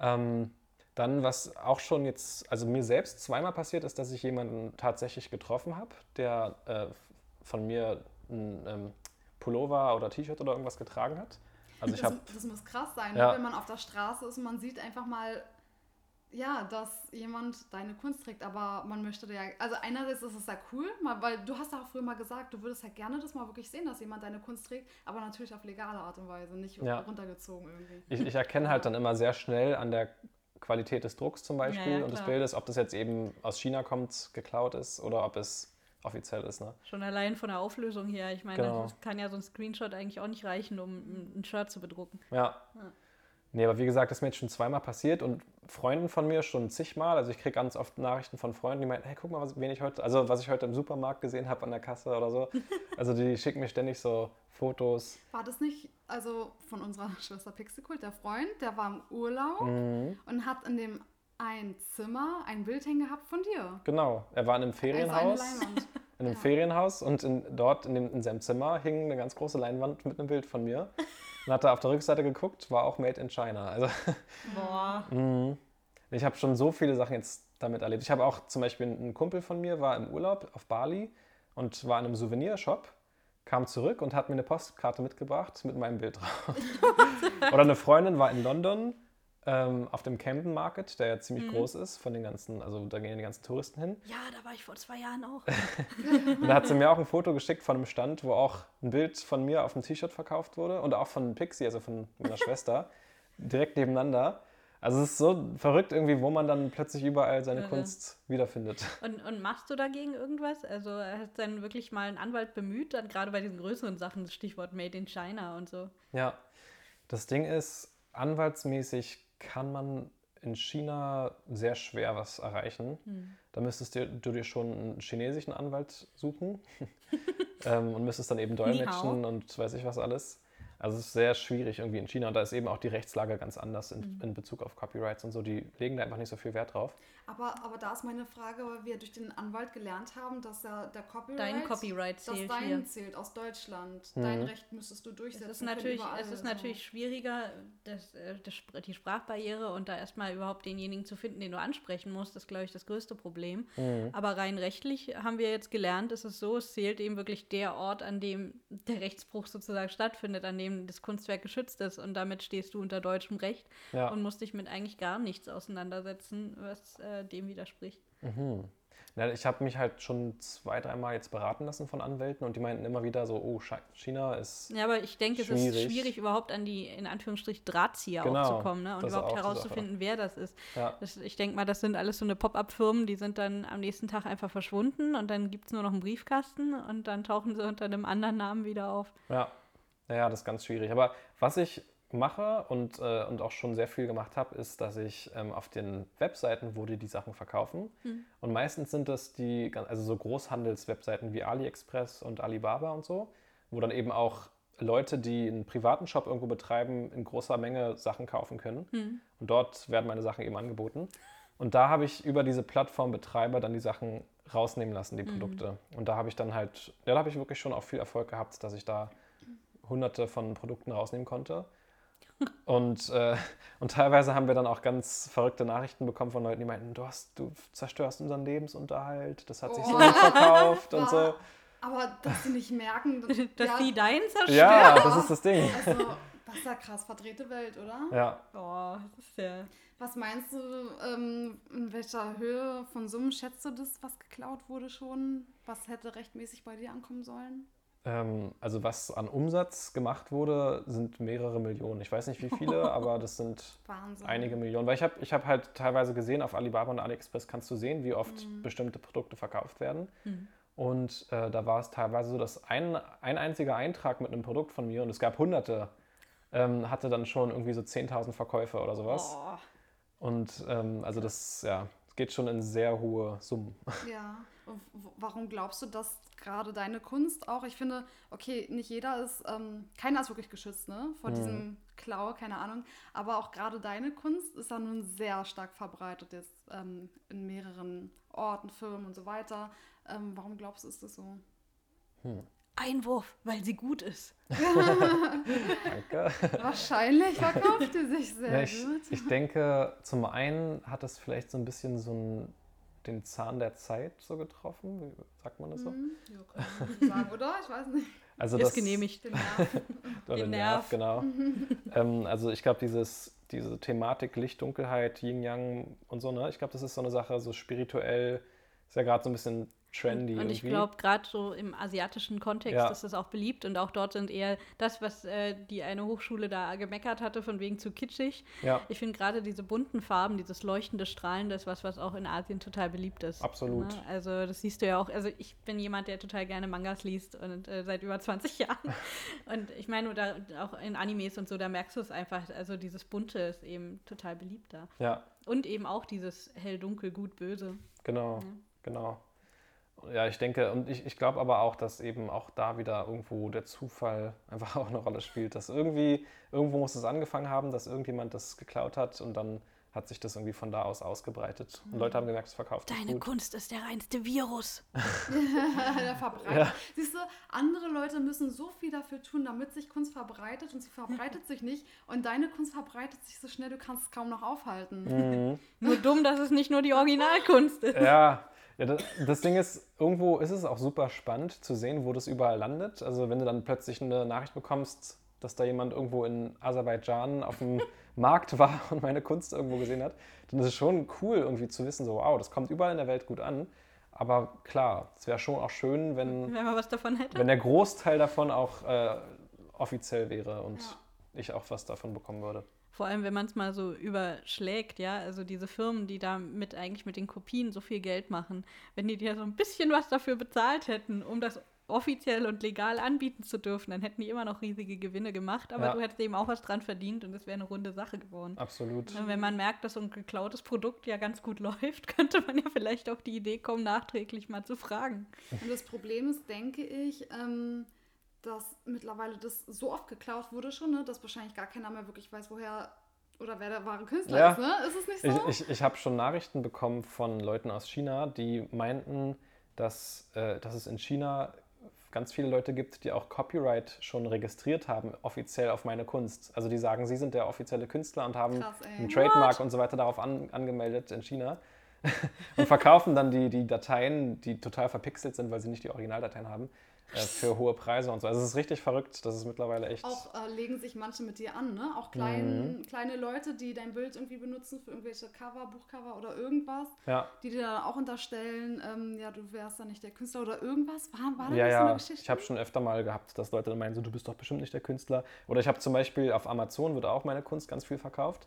Ähm, dann, was auch schon jetzt, also mir selbst zweimal passiert ist, dass ich jemanden tatsächlich getroffen habe, der äh, von mir ein ähm, Pullover oder T-Shirt oder irgendwas getragen hat. Also ich das, habe das muss krass sein, Ja. ne? wenn man auf der Straße ist und man sieht einfach mal, ja, dass jemand deine Kunst trägt, aber man möchte ja, also einerseits ist es ja cool, mal, weil du hast ja auch früher mal gesagt, du würdest halt gerne das mal wirklich sehen, dass jemand deine Kunst trägt, aber natürlich auf legale Art und Weise, nicht Ja. runtergezogen irgendwie. ich, ich erkenne halt dann immer sehr schnell an der Qualität des Drucks zum Beispiel Ja, ja, und des. Bildes, ob das jetzt eben aus China kommt, geklaut ist oder ob es offiziell ist. Ne? Schon allein von der Auflösung her. Ich meine, Genau. das kann ja so ein Screenshot eigentlich auch nicht reichen, um ein ein Shirt zu bedrucken. Ja. Ja. Nee, aber wie gesagt, das ist mir jetzt schon zweimal passiert und Freunden von mir schon zigmal. Also ich kriege ganz oft Nachrichten von Freunden, die meinen, hey, guck mal, was, wen ich heute, also was ich heute im Supermarkt gesehen habe an der Kasse oder so. Also die schicken mir ständig so Fotos. War das nicht, also von unserer Schwester Pixikult, der Freund, der war im Urlaub Mhm. und hat in dem ein Zimmer ein Bild hängen gehabt von dir. Genau, er war in einem Also eine Ferienhaus. Leinwand. in einem Ja. Ferienhaus und in, dort in, dem, in seinem Zimmer hing eine ganz große Leinwand mit einem Bild von mir. Und hatte auf der Rückseite geguckt, war auch Made in China. Also Boah. Mhm. Ich habe schon so viele Sachen jetzt damit erlebt. Ich habe auch zum Beispiel ein Kumpel von mir war im Urlaub auf Bali und war in einem Souvenirshop, kam zurück und hat mir eine Postkarte mitgebracht mit meinem Bild drauf. Oder eine Freundin war in London ähm, auf dem Camden Market, der ja ziemlich groß ist, von den ganzen, also da gehen die ganzen Touristen hin. Ja, da war ich vor zwei Jahren auch. Und da hat sie mir auch ein Foto geschickt von einem Stand, wo auch ein Bild von mir auf dem T-Shirt verkauft wurde und auch von Pixie, also von meiner Schwester, direkt nebeneinander. Also es ist so verrückt irgendwie, wo man dann plötzlich überall seine Irre. Kunst wiederfindet. Und, und machst du dagegen irgendwas? Also hast du dann wirklich mal einen Anwalt bemüht, dann gerade bei diesen größeren Sachen, das Stichwort Made in China und so. Ja, das Ding ist, anwaltsmäßig kann man in China sehr schwer was erreichen. Da müsstest du, du dir schon einen chinesischen Anwalt suchen ähm, und müsstest dann eben dolmetschen und weiß ich was alles. Also es ist sehr schwierig irgendwie in China und da ist eben auch die Rechtslage ganz anders in, in Bezug auf Copyrights und so. Die legen da einfach nicht so viel Wert drauf. Aber, aber da ist meine Frage, weil wir durch den Anwalt gelernt haben, dass ja der Copyright, Dein Copyright zählt dein hier. zählt aus Deutschland. Mhm. Dein Recht müsstest du Es durchsetzen. ist können natürlich, es ist natürlich schwieriger, das, äh, das, die Sprachbarriere und da erstmal überhaupt denjenigen zu finden, den du ansprechen musst, ist, glaube ich, das größte Problem. Aber rein rechtlich haben wir jetzt gelernt, ist es so, es zählt eben wirklich der Ort, an dem der Rechtsbruch sozusagen stattfindet, an dem das Kunstwerk geschützt ist und damit stehst du unter deutschem Recht Ja. und musst dich mit eigentlich gar nichts auseinandersetzen, was äh, dem widerspricht. Ja, ich habe mich halt schon zwei, dreimal jetzt beraten lassen von Anwälten und die meinten immer wieder so, oh, China ist Ja, aber ich denke, es Schwierig. ist schwierig, überhaupt an die, in Anführungsstrich, Drahtzieher Genau, auch zu kommen ne? und überhaupt herauszufinden, wer das ist. Ja. Das, ich denke mal, das sind alles so eine Pop-up-Firmen, die sind dann am nächsten Tag einfach verschwunden und dann gibt es nur noch einen Briefkasten und dann tauchen sie unter einem anderen Namen wieder auf. Ja, ja, das ist ganz schwierig. Aber was ich mache und, äh, und auch schon sehr viel gemacht habe, ist, dass ich ähm, auf den Webseiten, wo die die Sachen verkaufen, und meistens sind das die, also so Großhandels-Webseiten wie AliExpress und Alibaba und so, wo dann eben auch Leute, die einen privaten Shop irgendwo betreiben, in großer Menge Sachen kaufen können. Und dort werden meine Sachen eben angeboten. Und da habe ich über diese Plattformbetreiber dann die Sachen rausnehmen lassen, die Produkte. Und da habe ich dann halt, ja, da habe ich wirklich schon auch viel Erfolg gehabt, dass ich da hunderte von Produkten rausnehmen konnte. Und, äh, und teilweise haben wir dann auch ganz verrückte Nachrichten bekommen von Leuten, die meinten, du, hast, du zerstörst unseren Lebensunterhalt, das hat sich so Oh. gut verkauft und so. Aber dass sie nicht merken, dass, Dass ja, sie deinen zerstören. Ja, das ist das Ding. Also, das ist ja krass verdrehte Welt, oder? Ja, Oh, das ist ja. Was meinst du, ähm, in welcher Höhe von Summen schätzt du das, was geklaut wurde schon? Was hätte rechtmäßig bei dir ankommen sollen? Ähm, also was an Umsatz gemacht wurde, sind mehrere Millionen. Ich weiß nicht wie viele, aber das sind Wahnsinn. einige Millionen. Weil ich habe ich hab halt teilweise gesehen, auf Alibaba und AliExpress kannst du sehen, wie oft bestimmte Produkte verkauft werden. Und äh, da war es teilweise so, dass ein, ein einziger Eintrag mit einem Produkt von mir, und es gab hunderte, ähm, hatte dann schon irgendwie so 10.000 Verkäufe oder sowas. Oh. Und ähm, also das, ja, geht schon in sehr hohe Summen. Ja. Warum glaubst du, dass gerade deine Kunst auch, ich finde, okay, nicht jeder ist, ähm, keiner ist wirklich geschützt, ne, vor diesem Klau, keine Ahnung, aber auch gerade deine Kunst ist ja nun sehr stark verbreitet jetzt ähm, in mehreren Orten, Firmen und so weiter. Ähm, warum glaubst du, ist das so? Einwurf, weil sie gut ist. Danke. Wahrscheinlich verkauft die sich sehr Ja, ich, gut. ich denke, zum einen hat es vielleicht so ein bisschen so einen, den Zahn der Zeit so getroffen. Wie sagt man das so? Hm, ja, kann man sagen, oder? Ich weiß nicht. Also ist das, genehmigt. Den Nerv. Oder Den Nerv, Nerv. genau. ähm, also ich glaube, dieses diese Thematik Licht, Dunkelheit, Yin Yang und so, ne? Ich glaube, das ist so eine Sache, so spirituell, ist ja gerade so ein bisschen trendy Und ich glaube, gerade so im asiatischen Kontext Ja. ist es auch beliebt und auch dort sind eher das, was äh, die eine Hochschule da gemeckert hatte, von wegen zu kitschig. ja, Ich finde gerade diese bunten Farben, dieses leuchtende Strahlen, das ist was, was auch in Asien total beliebt ist. Absolut. Ne? Also das siehst du ja auch. Also ich bin jemand, der total gerne Mangas liest und äh, seit über 20 Jahren. Und ich meine, oder auch in Animes und so, da merkst du es einfach. Also dieses Bunte ist eben total beliebt da. ja, Und eben auch dieses hell-dunkel, gut-böse. genau, genau. Ja, ich denke, und ich, ich glaube aber auch, dass eben auch da wieder irgendwo der Zufall einfach auch eine Rolle spielt. Dass irgendwie, irgendwo muss es angefangen haben, dass irgendjemand das geklaut hat und dann hat sich das irgendwie von da aus ausgebreitet. Und Leute haben gemerkt, es verkauft sich Deine gut. Kunst ist der reinste Virus. der verbreitet. Siehst du, andere Leute müssen so viel dafür tun, damit sich Kunst verbreitet und sie verbreitet sich nicht. Und deine Kunst verbreitet sich so schnell, du kannst es kaum noch aufhalten. Mhm. Nur dumm, dass es nicht nur die Originalkunst ist. Ja, ja das, das Ding ist, irgendwo ist es auch super spannend zu sehen, wo das überall landet. Also wenn du dann plötzlich eine Nachricht bekommst, dass da jemand irgendwo in Aserbaidschan auf dem Markt war und meine Kunst irgendwo gesehen hat, dann ist es schon cool irgendwie zu wissen, so wow, das kommt überall in der Welt gut an. Aber klar, es wäre schon auch schön, wenn, Wenn man was davon hätte. wenn der Großteil davon auch äh, offiziell wäre und Ja. ich auch was davon bekommen würde. Vor allem, wenn man es mal so überschlägt, ja, also diese Firmen, die da mit eigentlich mit den Kopien so viel Geld machen, wenn die dir so ein bisschen was dafür bezahlt hätten, um das offiziell und legal anbieten zu dürfen, dann hätten die immer noch riesige Gewinne gemacht, aber Ja. du hättest eben auch was dran verdient und es wäre eine runde Sache geworden. Absolut. Und Wenn man merkt, dass so ein geklautes Produkt ja ganz gut läuft, könnte man ja vielleicht auf die Idee kommen, nachträglich mal zu fragen. Und das Problem ist, denke ich, ähm, dass mittlerweile das so oft geklaut wurde schon, ne, dass wahrscheinlich gar keiner mehr wirklich weiß, woher oder wer der wahre Künstler Ja. ist. Ne? Ist es nicht Ich, so? ich, ich habe schon Nachrichten bekommen von Leuten aus China, die meinten, dass, äh, dass es in China ganz viele Leute gibt, die auch Copyright schon registriert haben, offiziell auf meine Kunst. Also die sagen, sie sind der offizielle Künstler und haben Krass, einen Trademark und so weiter darauf an, angemeldet in China und verkaufen dann die, die Dateien, die total verpixelt sind, weil sie nicht die Originaldateien haben, für hohe Preise und so. Also es ist richtig verrückt, das ist mittlerweile echt... Auch äh, legen sich manche mit dir an, ne? Auch klein, Mhm. kleine Leute, die dein Bild irgendwie benutzen für irgendwelche Cover, Buchcover oder irgendwas, ja. die dir dann auch unterstellen, ähm, ja, du wärst dann nicht der Künstler oder irgendwas. War, war da Ja, nicht so ja, eine Geschichte? ich habe schon öfter mal gehabt, dass Leute dann meinen, so, du bist doch bestimmt nicht der Künstler. Oder ich habe zum Beispiel auf Amazon wird auch meine Kunst ganz viel verkauft.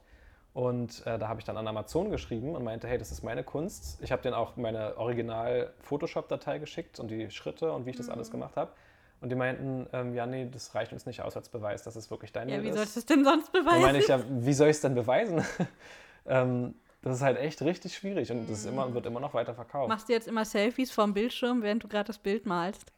Und äh, da habe ich dann an Amazon geschrieben und meinte, hey, das ist meine Kunst. Ich habe denen auch meine Original-Photoshop-Datei geschickt und die Schritte und wie ich das alles Mhm. gemacht habe. Und die meinten, ähm, ja, nee, das reicht uns nicht aus als Beweis, dass es wirklich dein Ja, Bild wie ist. sollst du es denn sonst beweisen? meine ich, ja, wie soll ich es denn beweisen? ähm, das ist halt echt richtig schwierig und das immer, wird immer noch weiter verkauft. Machst du jetzt immer Selfies vorm Bildschirm, während du gerade das Bild malst?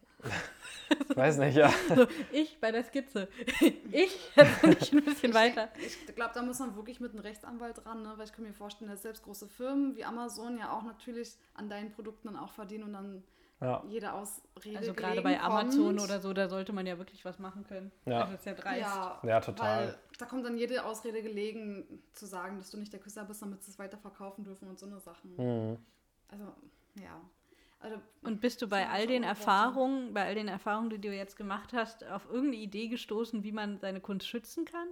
Ich weiß nicht, ja. So, ich bei der Skizze. ich jetzt nicht ein bisschen weiter. Ich glaube, da muss man wirklich mit einem Rechtsanwalt dran, ne? weil ich kann mir vorstellen, dass selbst große Firmen wie Amazon ja auch natürlich an deinen Produkten dann auch verdienen und dann ja. jede Ausrede Also gerade bei Amazon kommt. oder so, da sollte man ja wirklich was machen können. Ja. Das ist ja dreist. Ja, Ja, total. Weil da kommt dann jede Ausrede gelegen, zu sagen, dass du nicht der Künstler bist, damit sie es weiter verkaufen dürfen und so eine Sachen. Mhm. Also, ja. Also, Und bist du bei all den. Erfahrungen, bei all den Erfahrungen, die du jetzt gemacht hast, auf irgendeine Idee gestoßen, wie man seine Kunst schützen kann?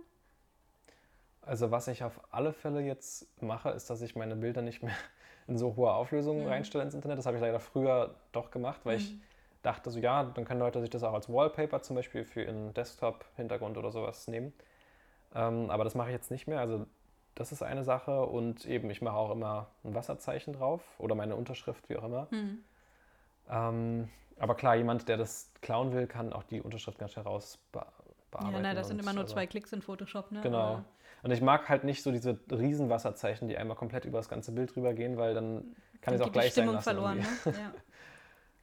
Also was ich auf alle Fälle jetzt mache, ist, dass ich meine Bilder nicht mehr in so hoher Auflösung Mhm. reinstelle ins Internet. Das habe ich leider früher doch gemacht, weil ich Mhm. dachte so, ja, dann können Leute sich das auch als Wallpaper zum Beispiel für ihren Desktop-Hintergrund oder sowas nehmen. Ähm, aber das mache ich jetzt nicht mehr. Also das ist eine Sache und eben ich mache auch immer ein Wasserzeichen drauf oder meine Unterschrift, wie auch immer. Hm. Ähm, aber klar, jemand, der das klauen will, kann auch die Unterschrift ganz schnell raus be bearbeiten. Ja, na, das sind immer nur also- zwei Klicks in Photoshop, ne? Genau. Aber Und ich mag halt nicht so diese riesen Wasserzeichen, die einmal komplett über das ganze Bild drüber gehen, weil dann kann ich es auch gleich die Stimmung sein lassen. verloren, ne?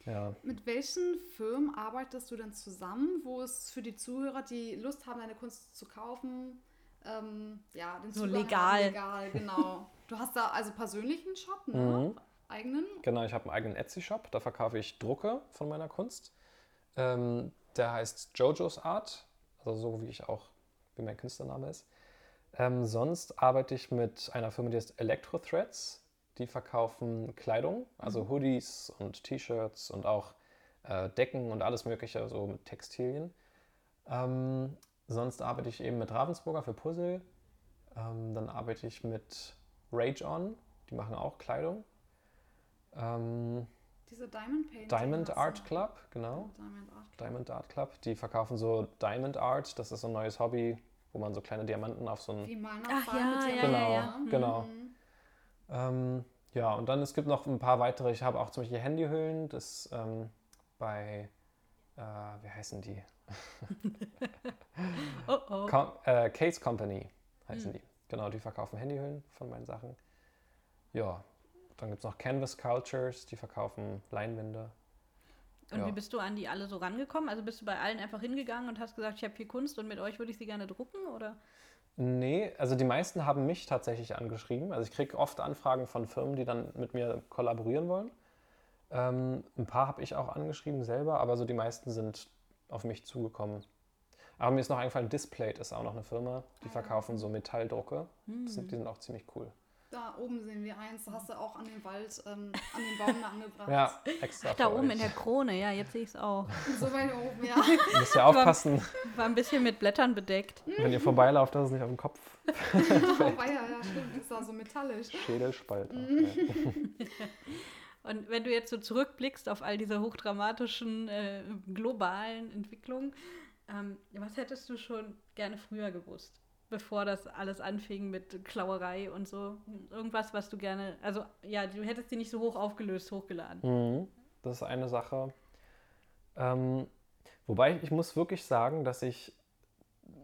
Ja. Ja. mit welchen Firmen arbeitest du denn zusammen, wo es für die Zuhörer, die Lust haben, deine Kunst zu kaufen, ähm, ja, den So Zugang legal. Haben, legal, genau. du hast da also persönlich einen Shop, ne? Mhm. Eigenen? Genau, ich habe einen eigenen Etsy-Shop, da verkaufe ich Drucke von meiner Kunst. Ähm, der heißt Jojo's Art, also so wie ich auch, wie mein Künstlername ist. Ähm, sonst arbeite ich mit einer Firma, die heißt Electro Threads. Die verkaufen Kleidung, also Hoodies und T-Shirts und auch äh, Decken und alles Mögliche, so mit Textilien. Ähm, sonst arbeite ich eben mit Ravensburger für Puzzle. Ähm, dann arbeite ich mit Rage On, die machen auch Kleidung. Ähm, Diese Diamond Painting. Diamond. Art Club, genau. Diamond Art Club. Diamond Art Club. Die verkaufen so Diamond Art. Das ist so ein neues Hobby, wo man so kleine Diamanten auf so ein. Wie mal Ach ja, mit ja, Diamanten, Genau, ja. ne? genau. Mhm. Ähm, ja, und dann es gibt noch ein paar weitere. Ich habe auch zum Beispiel Handyhüllen. Das ähm, bei. Äh, wie heißen die? Oh oh. Com äh, Case Company heißen Hm. die. Genau, die verkaufen Handyhüllen von meinen Sachen. Ja, dann gibt es noch Canvas Cultures, die verkaufen Leinwände. Und Ja. wie bist du an die alle so rangekommen? Also bist du bei allen einfach hingegangen und hast gesagt, ich habe hier Kunst und mit euch würde ich sie gerne drucken? Oder? Nee, also die meisten haben mich tatsächlich angeschrieben. Also ich kriege oft Anfragen von Firmen, die dann mit mir kollaborieren wollen. Ähm, ein paar habe ich auch angeschrieben selber, aber so die meisten sind auf mich zugekommen. Aber mir ist noch eingefallen, Displate ist auch noch eine Firma, die verkaufen so Metalldrucke. Das sind, die sind auch ziemlich cool. Da oben sehen wir eins, da hast du auch an den Wald, ähm, an den Baum da angebracht. Ja, extra. Da für oben euch. in der Krone, ja, jetzt sehe ich es auch. So weit oben, ja. Ihr müsst ja aufpassen, War ein bisschen mit Blättern bedeckt. wenn ihr vorbeilauft, dass es nicht auf den Kopf weia, ja, stimmt, ist da so metallisch. Schädelspalter. Mhm. Und wenn du jetzt so zurückblickst auf all diese hochdramatischen, äh, globalen Entwicklungen, ähm, was hättest du schon gerne früher gewusst, bevor das alles anfing mit Klauerei und so? Irgendwas, was du gerne, also ja, du hättest die nicht so hoch aufgelöst, hochgeladen. Mhm. Das ist eine Sache. Ähm, wobei ich muss wirklich sagen, dass ich,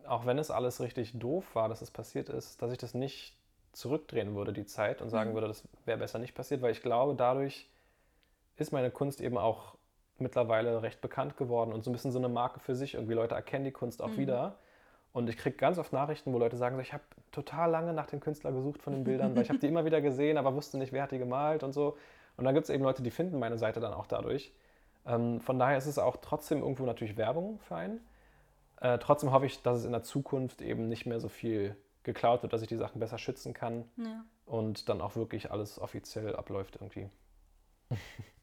auch wenn es alles richtig doof war, dass es passiert ist, dass ich das nicht zurückdrehen würde, die Zeit, und sagen Mhm. würde, das wäre besser nicht passiert, weil ich glaube, dadurch ist meine Kunst eben auch mittlerweile recht bekannt geworden und so ein bisschen so eine Marke für sich. Irgendwie Leute erkennen die Kunst auch Mhm. wieder. Und ich kriege ganz oft Nachrichten, wo Leute sagen, so, ich habe total lange nach dem Künstler gesucht von den Bildern, weil ich habe die immer wieder gesehen, aber wusste nicht, wer hat die gemalt und so. Und dann gibt es eben Leute, die finden meine Seite dann auch dadurch. Ähm, von daher ist es auch trotzdem irgendwo natürlich Werbung für einen. Äh, trotzdem hoffe ich, dass es in der Zukunft eben nicht mehr so viel geklaut wird, dass ich die Sachen besser schützen kann Ja. und dann auch wirklich alles offiziell abläuft irgendwie.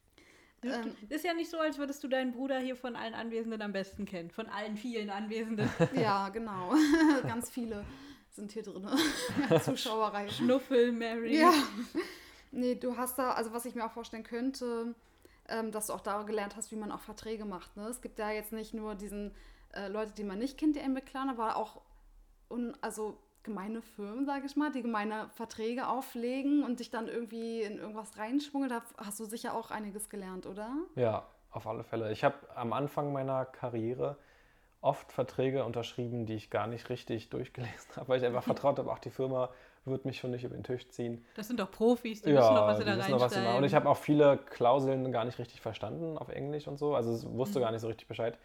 Ähm. ist ja nicht so, als würdest du deinen Bruder hier von allen Anwesenden am besten kennen. Von allen vielen Anwesenden. Ja, genau. Ganz viele sind hier drin. Zuschauerreihe. Schnuffel, Mary. Ja. Nee, du hast da, also was ich mir auch vorstellen könnte, ähm, dass du auch da gelernt hast, wie man auch Verträge macht. Ne? Es gibt ja jetzt nicht nur diesen äh, Leute, die man nicht kennt, die beklagen, aber auch un, also gemeine Firmen, sage ich mal, die gemeine Verträge auflegen und dich dann irgendwie in irgendwas reinschmuggeln. Da hast du sicher auch einiges gelernt, oder? Ja, auf alle Fälle. Ich habe am Anfang meiner Karriere oft Verträge unterschrieben, die ich gar nicht richtig durchgelesen habe, weil ich einfach vertraut habe, auch die Firma wird mich schon nicht über den Tisch ziehen. Das sind doch Profis, die wissen doch, was sie da wissen doch, was sie machen. reinschreiben. Und ich habe auch viele Klauseln gar nicht richtig verstanden auf Englisch und so. Also es Mhm. wusste gar nicht so richtig Bescheid.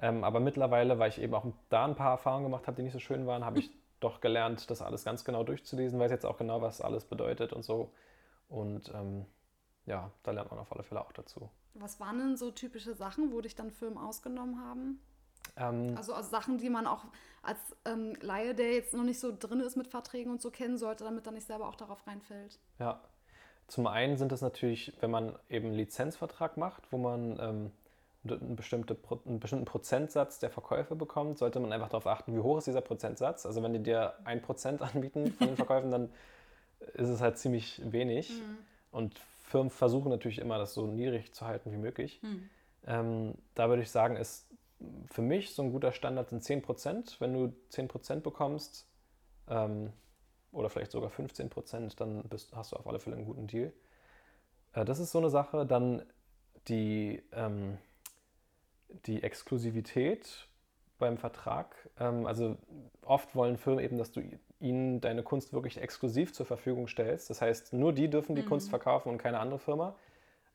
Ähm, aber mittlerweile, weil ich eben auch da ein paar Erfahrungen gemacht habe, die nicht so schön waren, habe ich doch gelernt, das alles ganz genau durchzulesen, weiß jetzt auch genau, was alles bedeutet und so. Und ähm, ja, da lernt man auf alle Fälle auch dazu. Was waren denn so typische Sachen, wo dich dann Firmen ausgenommen haben? Ähm, Also, also Sachen, die man auch als ähm, Laie, der jetzt noch nicht so drin ist mit Verträgen und so kennen sollte, damit er nicht selber auch darauf reinfällt. Ja, zum einen sind es natürlich, wenn man eben einen Lizenzvertrag macht, wo man ähm, einen, bestimmten Prozentsatz der Verkäufe bekommt, sollte man einfach darauf achten, wie hoch ist dieser Prozentsatz. Also wenn die dir ein Prozent anbieten von den Verkäufen, dann ist es halt ziemlich wenig. Und Firmen versuchen natürlich immer, das so niedrig zu halten wie möglich. Hm. Ähm, da würde ich sagen, ist für mich so ein guter Standard sind 10%. Wenn du 10% bekommst ähm, oder vielleicht sogar 15%, dann bist, hast du auf alle Fälle einen guten Deal. Äh, das ist so eine Sache. Dann die, ähm, die Exklusivität beim Vertrag. Ähm, also oft wollen Firmen eben, dass du ihnen deine Kunst wirklich exklusiv zur Verfügung stellst. Das heißt, nur die dürfen die Kunst verkaufen und keine andere Firma.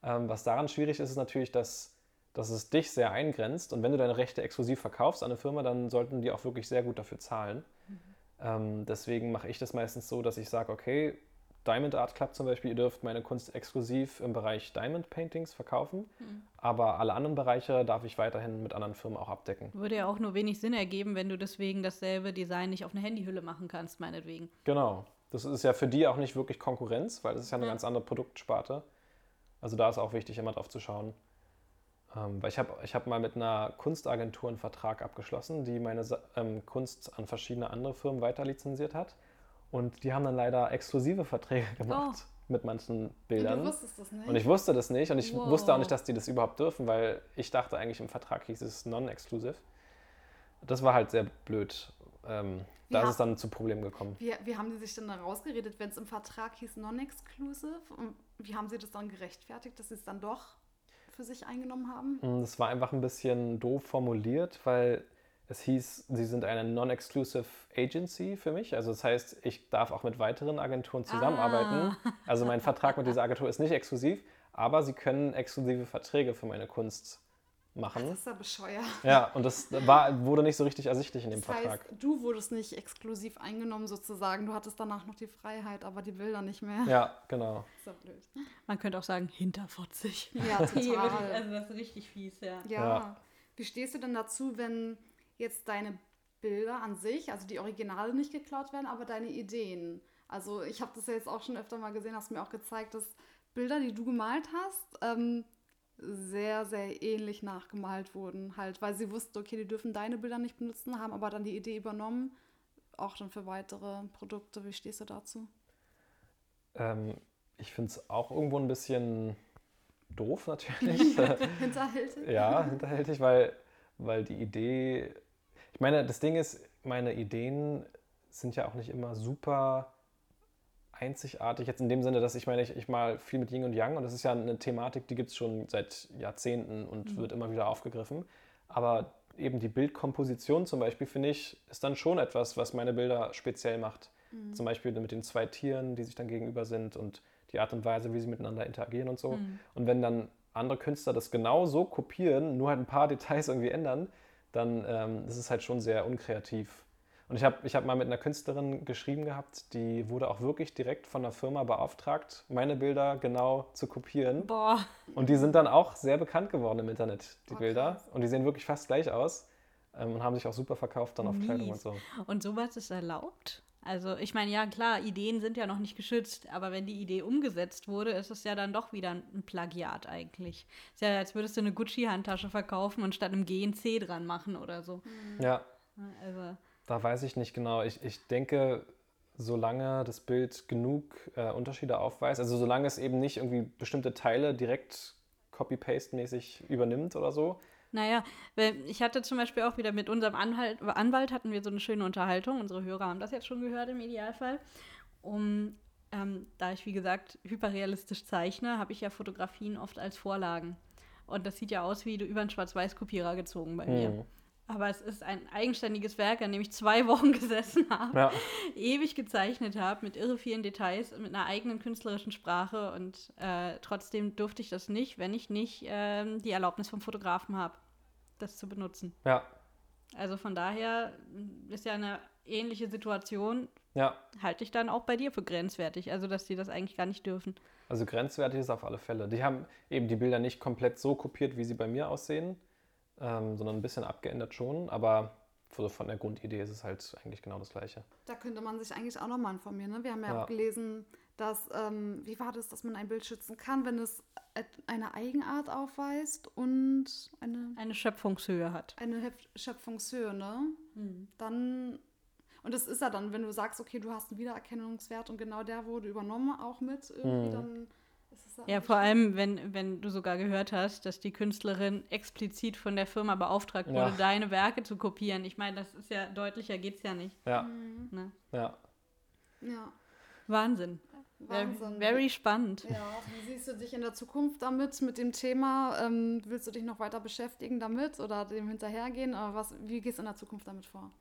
Ähm, was daran schwierig ist, ist natürlich, dass, dass es dich sehr eingrenzt. Und wenn du deine Rechte exklusiv verkaufst an eine Firma, dann sollten die auch wirklich sehr gut dafür zahlen. Ähm, deswegen mache ich das meistens so, dass ich sage, okay, Diamond Art Club zum Beispiel, ihr dürft meine Kunst exklusiv im Bereich Diamond Paintings verkaufen, aber alle anderen Bereiche darf ich weiterhin mit anderen Firmen auch abdecken. Würde ja auch nur wenig Sinn ergeben, wenn du deswegen dasselbe Design nicht auf eine Handyhülle machen kannst, meinetwegen. Genau. Das ist ja für die auch nicht wirklich Konkurrenz, weil das ist ja eine Ja. ganz andere Produktsparte. Also da ist auch wichtig, immer drauf zu schauen. Ähm, weil ich habe ich hab mal mit einer Kunstagentur einen Vertrag abgeschlossen, die meine ähm, Kunst an verschiedene andere Firmen weiter lizenziert hat. Und die haben dann leider exklusive Verträge gemacht mit manchen Und Bildern. du wusstest das nicht. Und ich wusste das nicht und ich Wow. wusste auch nicht, dass die das überhaupt dürfen, weil ich dachte eigentlich im Vertrag hieß es non-exclusive. Das war halt sehr blöd. Ähm, da Ja. ist es dann zu Problemen gekommen. wie, wie haben die sich denn da rausgeredet, wenn es im Vertrag hieß non-exclusive? Und wie haben sie das dann gerechtfertigt, dass sie es dann doch für sich eingenommen haben? Mm, Das war einfach ein bisschen doof formuliert, weil es hieß, sie sind eine non-exclusive Agency für mich. Also das heißt, ich darf auch mit weiteren Agenturen zusammenarbeiten. Also mein Vertrag mit dieser Agentur ist nicht exklusiv, aber sie können exklusive Verträge für meine Kunst machen. Das ist ja bescheuert. Ja, und das war, wurde nicht so richtig ersichtlich in dem Das Vertrag. heißt, du wurdest nicht exklusiv eingenommen sozusagen. Du hattest danach noch die Freiheit, aber die Bilder nicht mehr. Ja, genau. Ist ja blöd. Man könnte auch sagen, hinterfotzig. Ja, also total. das ist richtig fies, ja. Ja. Ja. Wie stehst du denn dazu, wenn jetzt deine Bilder an sich, also die Originale nicht geklaut werden, aber deine Ideen? Also ich habe das ja jetzt auch schon öfter mal gesehen, hast mir auch gezeigt, dass Bilder, die du gemalt hast, ähm, sehr, sehr ähnlich nachgemalt wurden. Halt, weil sie wussten, okay, die dürfen deine Bilder nicht benutzen, haben aber dann die Idee übernommen, auch dann für weitere Produkte. Wie stehst du dazu? Ähm, ich finde es auch irgendwo ein bisschen doof natürlich. Hinterhältig? ja, hinterhältig, weil, weil die Idee. Ich meine, das Ding ist, meine Ideen sind ja auch nicht immer super einzigartig. Jetzt in dem Sinne, dass ich meine, ich, ich mal viel mit Yin und Yang und das ist ja eine Thematik, die gibt es schon seit Jahrzehnten und wird immer wieder aufgegriffen. Aber eben die Bildkomposition zum Beispiel, finde ich, ist dann schon etwas, was meine Bilder speziell macht. Zum Beispiel mit den zwei Tieren, die sich dann gegenüber sind und die Art und Weise, wie sie miteinander interagieren und so. Und wenn dann andere Künstler das genau so kopieren, nur halt ein paar Details irgendwie ändern, dann ähm, ist es halt schon sehr unkreativ. Und ich habe ich hab mal mit einer Künstlerin geschrieben gehabt, die wurde auch wirklich direkt von der Firma beauftragt, meine Bilder genau zu kopieren. Boah. Und die sind dann auch sehr bekannt geworden im Internet, die Oh, Bilder. Und die sehen wirklich fast gleich aus ähm, und haben sich auch super verkauft dann auf Kleidung und Mies. so. Und sowas ist erlaubt? Also ich meine, ja klar, Ideen sind ja noch nicht geschützt, aber wenn die Idee umgesetzt wurde, ist es ja dann doch wieder ein Plagiat eigentlich. Ist ja, als würdest du eine Gucci-Handtasche verkaufen und statt einem G ein C dran machen oder so. Ja, Also, Da weiß ich nicht genau. Ich, ich denke, solange das Bild genug äh, Unterschiede aufweist, also solange es eben nicht irgendwie bestimmte Teile direkt copy-paste-mäßig übernimmt oder so. Naja, weil ich hatte zum Beispiel auch wieder mit unserem Anhalt, Anwalt hatten wir so eine schöne Unterhaltung. Unsere Hörer haben das jetzt schon gehört im Idealfall. Um, ähm, da ich, wie gesagt, hyperrealistisch zeichne, habe ich ja Fotografien oft als Vorlagen. Und das sieht ja aus wie über einen Schwarz-Weiß-Kopierer gezogen bei mir. Hm. Aber es ist ein eigenständiges Werk, an dem ich zwei Wochen gesessen habe, Ja, ewig gezeichnet habe, mit irre vielen Details, und mit einer eigenen künstlerischen Sprache. Und äh, trotzdem durfte ich das nicht, wenn ich nicht ähm, die Erlaubnis vom Fotografen habe, das zu benutzen. ja, Also von daher mh, ist ja eine ähnliche Situation, ja. halte ich dann auch bei dir für grenzwertig. Also, dass die das eigentlich gar nicht dürfen. Also grenzwertig ist auf alle Fälle. Die haben eben die Bilder nicht komplett so kopiert, wie sie bei mir aussehen, ähm, sondern ein bisschen abgeändert schon. Aber so von der Grundidee ist es halt eigentlich genau das Gleiche. Da könnte man sich eigentlich auch nochmal informieren. Ne? Wir haben ja, Ja. auch gelesen, dass, ähm, wie war das, dass man ein Bild schützen kann, wenn es eine Eigenart aufweist und eine, Eine Schöpfungshöhe hat. eine Hef- Schöpfungshöhe, ne? Dann, und das ist ja dann, wenn du sagst, okay, du hast einen Wiedererkennungswert und genau der wurde übernommen auch mit irgendwie, Mhm. dann ist es Ja, vor allem, wenn, wenn du sogar gehört hast, dass die Künstlerin explizit von der Firma beauftragt wurde, Ja. deine Werke zu kopieren. Ich meine, das ist ja deutlicher geht's ja nicht. Ja, Mhm. Ne? ja. Ja, Wahnsinn. Wahnsinn. Very, spannend. Ja, wie siehst du dich in der Zukunft damit, mit dem Thema? Ähm, willst du dich noch weiter beschäftigen damit oder dem hinterhergehen? Aber was, wie gehst du in der Zukunft damit vor?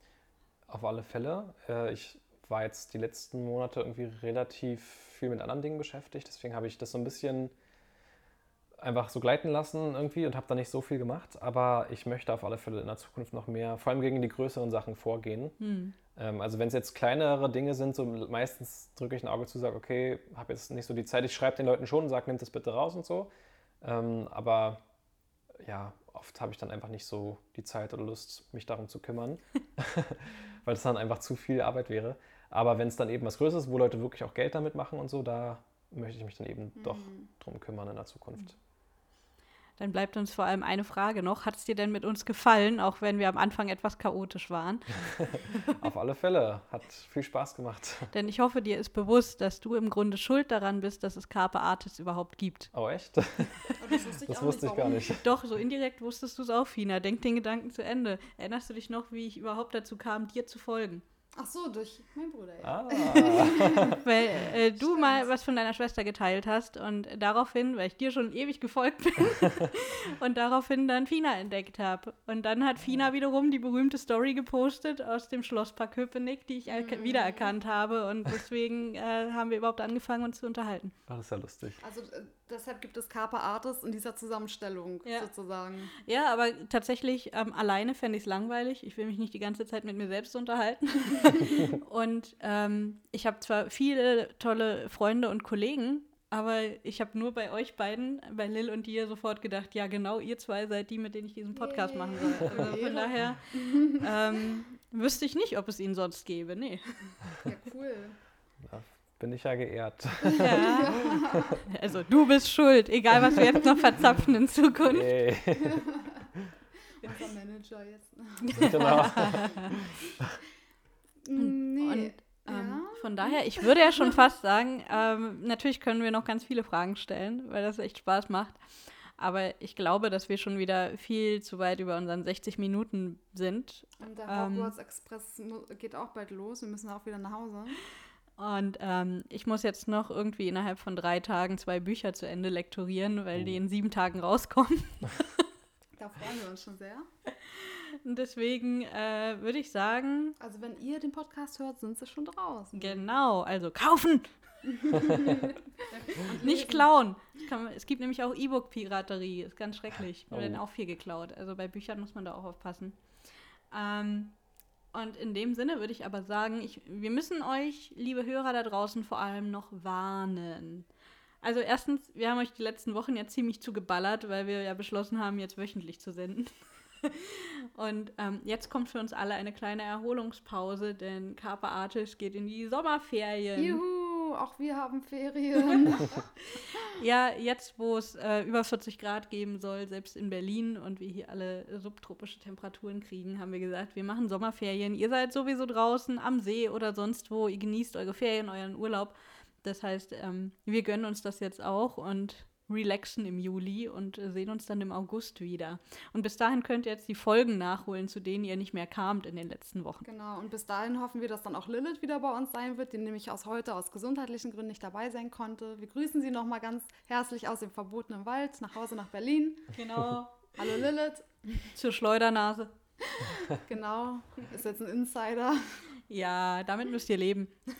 Auf alle Fälle. Äh, ich war jetzt die letzten Monate irgendwie relativ viel mit anderen Dingen beschäftigt. Deswegen habe ich das so ein bisschen einfach so gleiten lassen irgendwie und habe da nicht so viel gemacht. Aber ich möchte auf alle Fälle in der Zukunft noch mehr, vor allem gegen die größeren Sachen vorgehen. Hm. Ähm, also wenn es jetzt kleinere Dinge sind, so meistens drücke ich ein Auge zu, sage, okay, habe jetzt nicht so die Zeit. Ich schreibe den Leuten schon und sage, nimmt das bitte raus und so. Ähm, aber ja, oft habe ich dann einfach nicht so die Zeit oder Lust, mich darum zu kümmern, weil es dann einfach zu viel Arbeit wäre. Aber wenn es dann eben was Größeres ist, wo Leute wirklich auch Geld damit machen und so, da möchte ich mich dann eben doch drum kümmern in der Zukunft. Dann bleibt uns vor allem eine Frage noch. Hat es dir denn mit uns gefallen, auch wenn wir am Anfang etwas chaotisch waren? Auf alle Fälle, hat viel Spaß gemacht. Denn ich hoffe, dir ist bewusst, dass du im Grunde schuld daran bist, dass es Carpe Artis überhaupt gibt. Oh echt? Das wusste ich, Das wusste nicht, ich gar nicht. Doch, so indirekt wusstest du es auch, Fina. Denk den Gedanken zu Ende. Erinnerst du dich noch, wie ich überhaupt dazu kam, dir zu folgen? Ach so, durch meinen Bruder, ja. Ah, Weil äh, du Stimmt. mal was von deiner Schwester geteilt hast und daraufhin, weil ich dir schon ewig gefolgt bin, und daraufhin dann Fina entdeckt habe. Und dann hat Fina wiederum die berühmte Story gepostet aus dem Schlosspark Köpenick, die ich erka- wiedererkannt habe. Und deswegen äh, haben wir überhaupt angefangen, uns zu unterhalten. das ist ja lustig. Also äh, Deshalb gibt es Carpe Artis in dieser Zusammenstellung Ja. sozusagen. Ja, aber tatsächlich ähm, alleine fände ich es langweilig. Ich will mich nicht die ganze Zeit mit mir selbst unterhalten. und ähm, ich habe zwar viele tolle Freunde und Kollegen, aber ich habe nur bei euch beiden, bei Lil und dir, sofort gedacht, ja genau, ihr zwei seid die, mit denen ich diesen Podcast machen soll. Also von daher ähm, wüsste ich nicht, ob es ihn sonst gäbe. Nee. Ja, cool. Da bin ich ja geehrt. Ja. Also du bist schuld, egal was wir jetzt noch verzapfen in Zukunft. Yay. Unser Manager jetzt. genau. Mm, nee. Und ähm, ja. von daher, ich würde ja schon fast sagen, ähm, natürlich können wir noch ganz viele Fragen stellen, weil das echt Spaß macht. Aber ich glaube, dass wir schon wieder viel zu weit über unseren 60 Minuten sind. Und der ähm, Hogwarts Express geht auch bald los. Wir müssen auch wieder nach Hause. Und ähm, ich muss jetzt noch irgendwie innerhalb von drei Tagen zwei Bücher zu Ende lektorieren, weil die in sieben Tagen rauskommen. Da freuen wir uns schon sehr. Und deswegen äh, würde ich sagen, Also wenn ihr den Podcast hört, sind sie schon draußen. genau, also kaufen! Nicht klauen. Es, kann, es gibt nämlich auch E-Book-Piraterie. Ist ganz schrecklich. Mir Oh. werden auch viel geklaut. Also bei Büchern muss man da auch aufpassen. Ähm, und in dem Sinne würde ich aber sagen, ich, wir müssen euch, liebe Hörer da draußen, vor allem noch warnen. Also erstens, wir haben euch die letzten Wochen ja ziemlich zugeballert, weil wir ja beschlossen haben, jetzt wöchentlich zu senden. Und ähm, jetzt kommt für uns alle eine kleine Erholungspause, denn Carpe Artis geht in die Sommerferien. Juhu, auch wir haben Ferien. Ja, jetzt, wo es äh, über 40 Grad geben soll, selbst in Berlin und wir hier alle subtropische Temperaturen kriegen, haben wir gesagt, wir machen Sommerferien. Ihr seid sowieso draußen am See oder sonst wo. Ihr genießt eure Ferien, euren Urlaub. Das heißt, ähm, wir gönnen uns das jetzt auch und relaxen im Juli und äh, sehen uns dann im August wieder. Und bis dahin könnt ihr jetzt die Folgen nachholen, zu denen ihr nicht mehr kamt in den letzten Wochen. genau, und bis dahin hoffen wir, dass dann auch Lilith wieder bei uns sein wird, die nämlich aus heute aus gesundheitlichen Gründen nicht dabei sein konnte. Wir grüßen sie nochmal ganz herzlich aus dem verbotenen Wald nach Hause nach Berlin. Genau. Hallo Lilith. Zur Schleudernase. Genau, ist jetzt ein Insider. Ja, damit müsst ihr leben.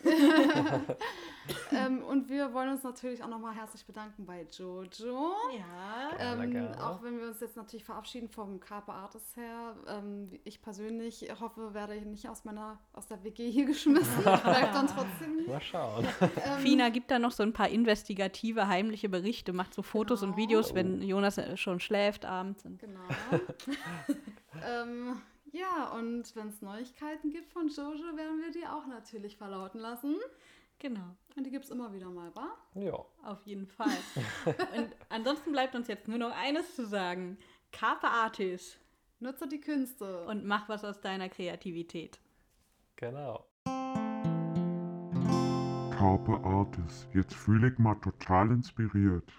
ähm, und wir wollen uns natürlich auch nochmal herzlich bedanken bei Jojo. Ja. Gerne, Ähm, gerne. auch wenn wir uns jetzt natürlich verabschieden vom Carpe Artis her. Ähm, ich persönlich hoffe, werde ich nicht aus meiner aus der WG hier geschmissen. Ich bleib dann trotzdem hier. Mal schauen. Ähm, Fina gibt da noch so ein paar investigative, heimliche Berichte, macht so Fotos und Genau. Videos, wenn Jonas äh, schon schläft abends. Und Genau. ja, und wenn es Neuigkeiten gibt von Jojo, werden wir die auch natürlich verlauten lassen. genau, Und die gibt es immer wieder mal, wa? Ja. auf jeden Fall. und ansonsten bleibt uns jetzt nur noch eines zu sagen. Carpe Artis Nutze die Künste. und mach was aus deiner Kreativität. Genau. Carpe Artis. Jetzt fühle ich mal total inspiriert.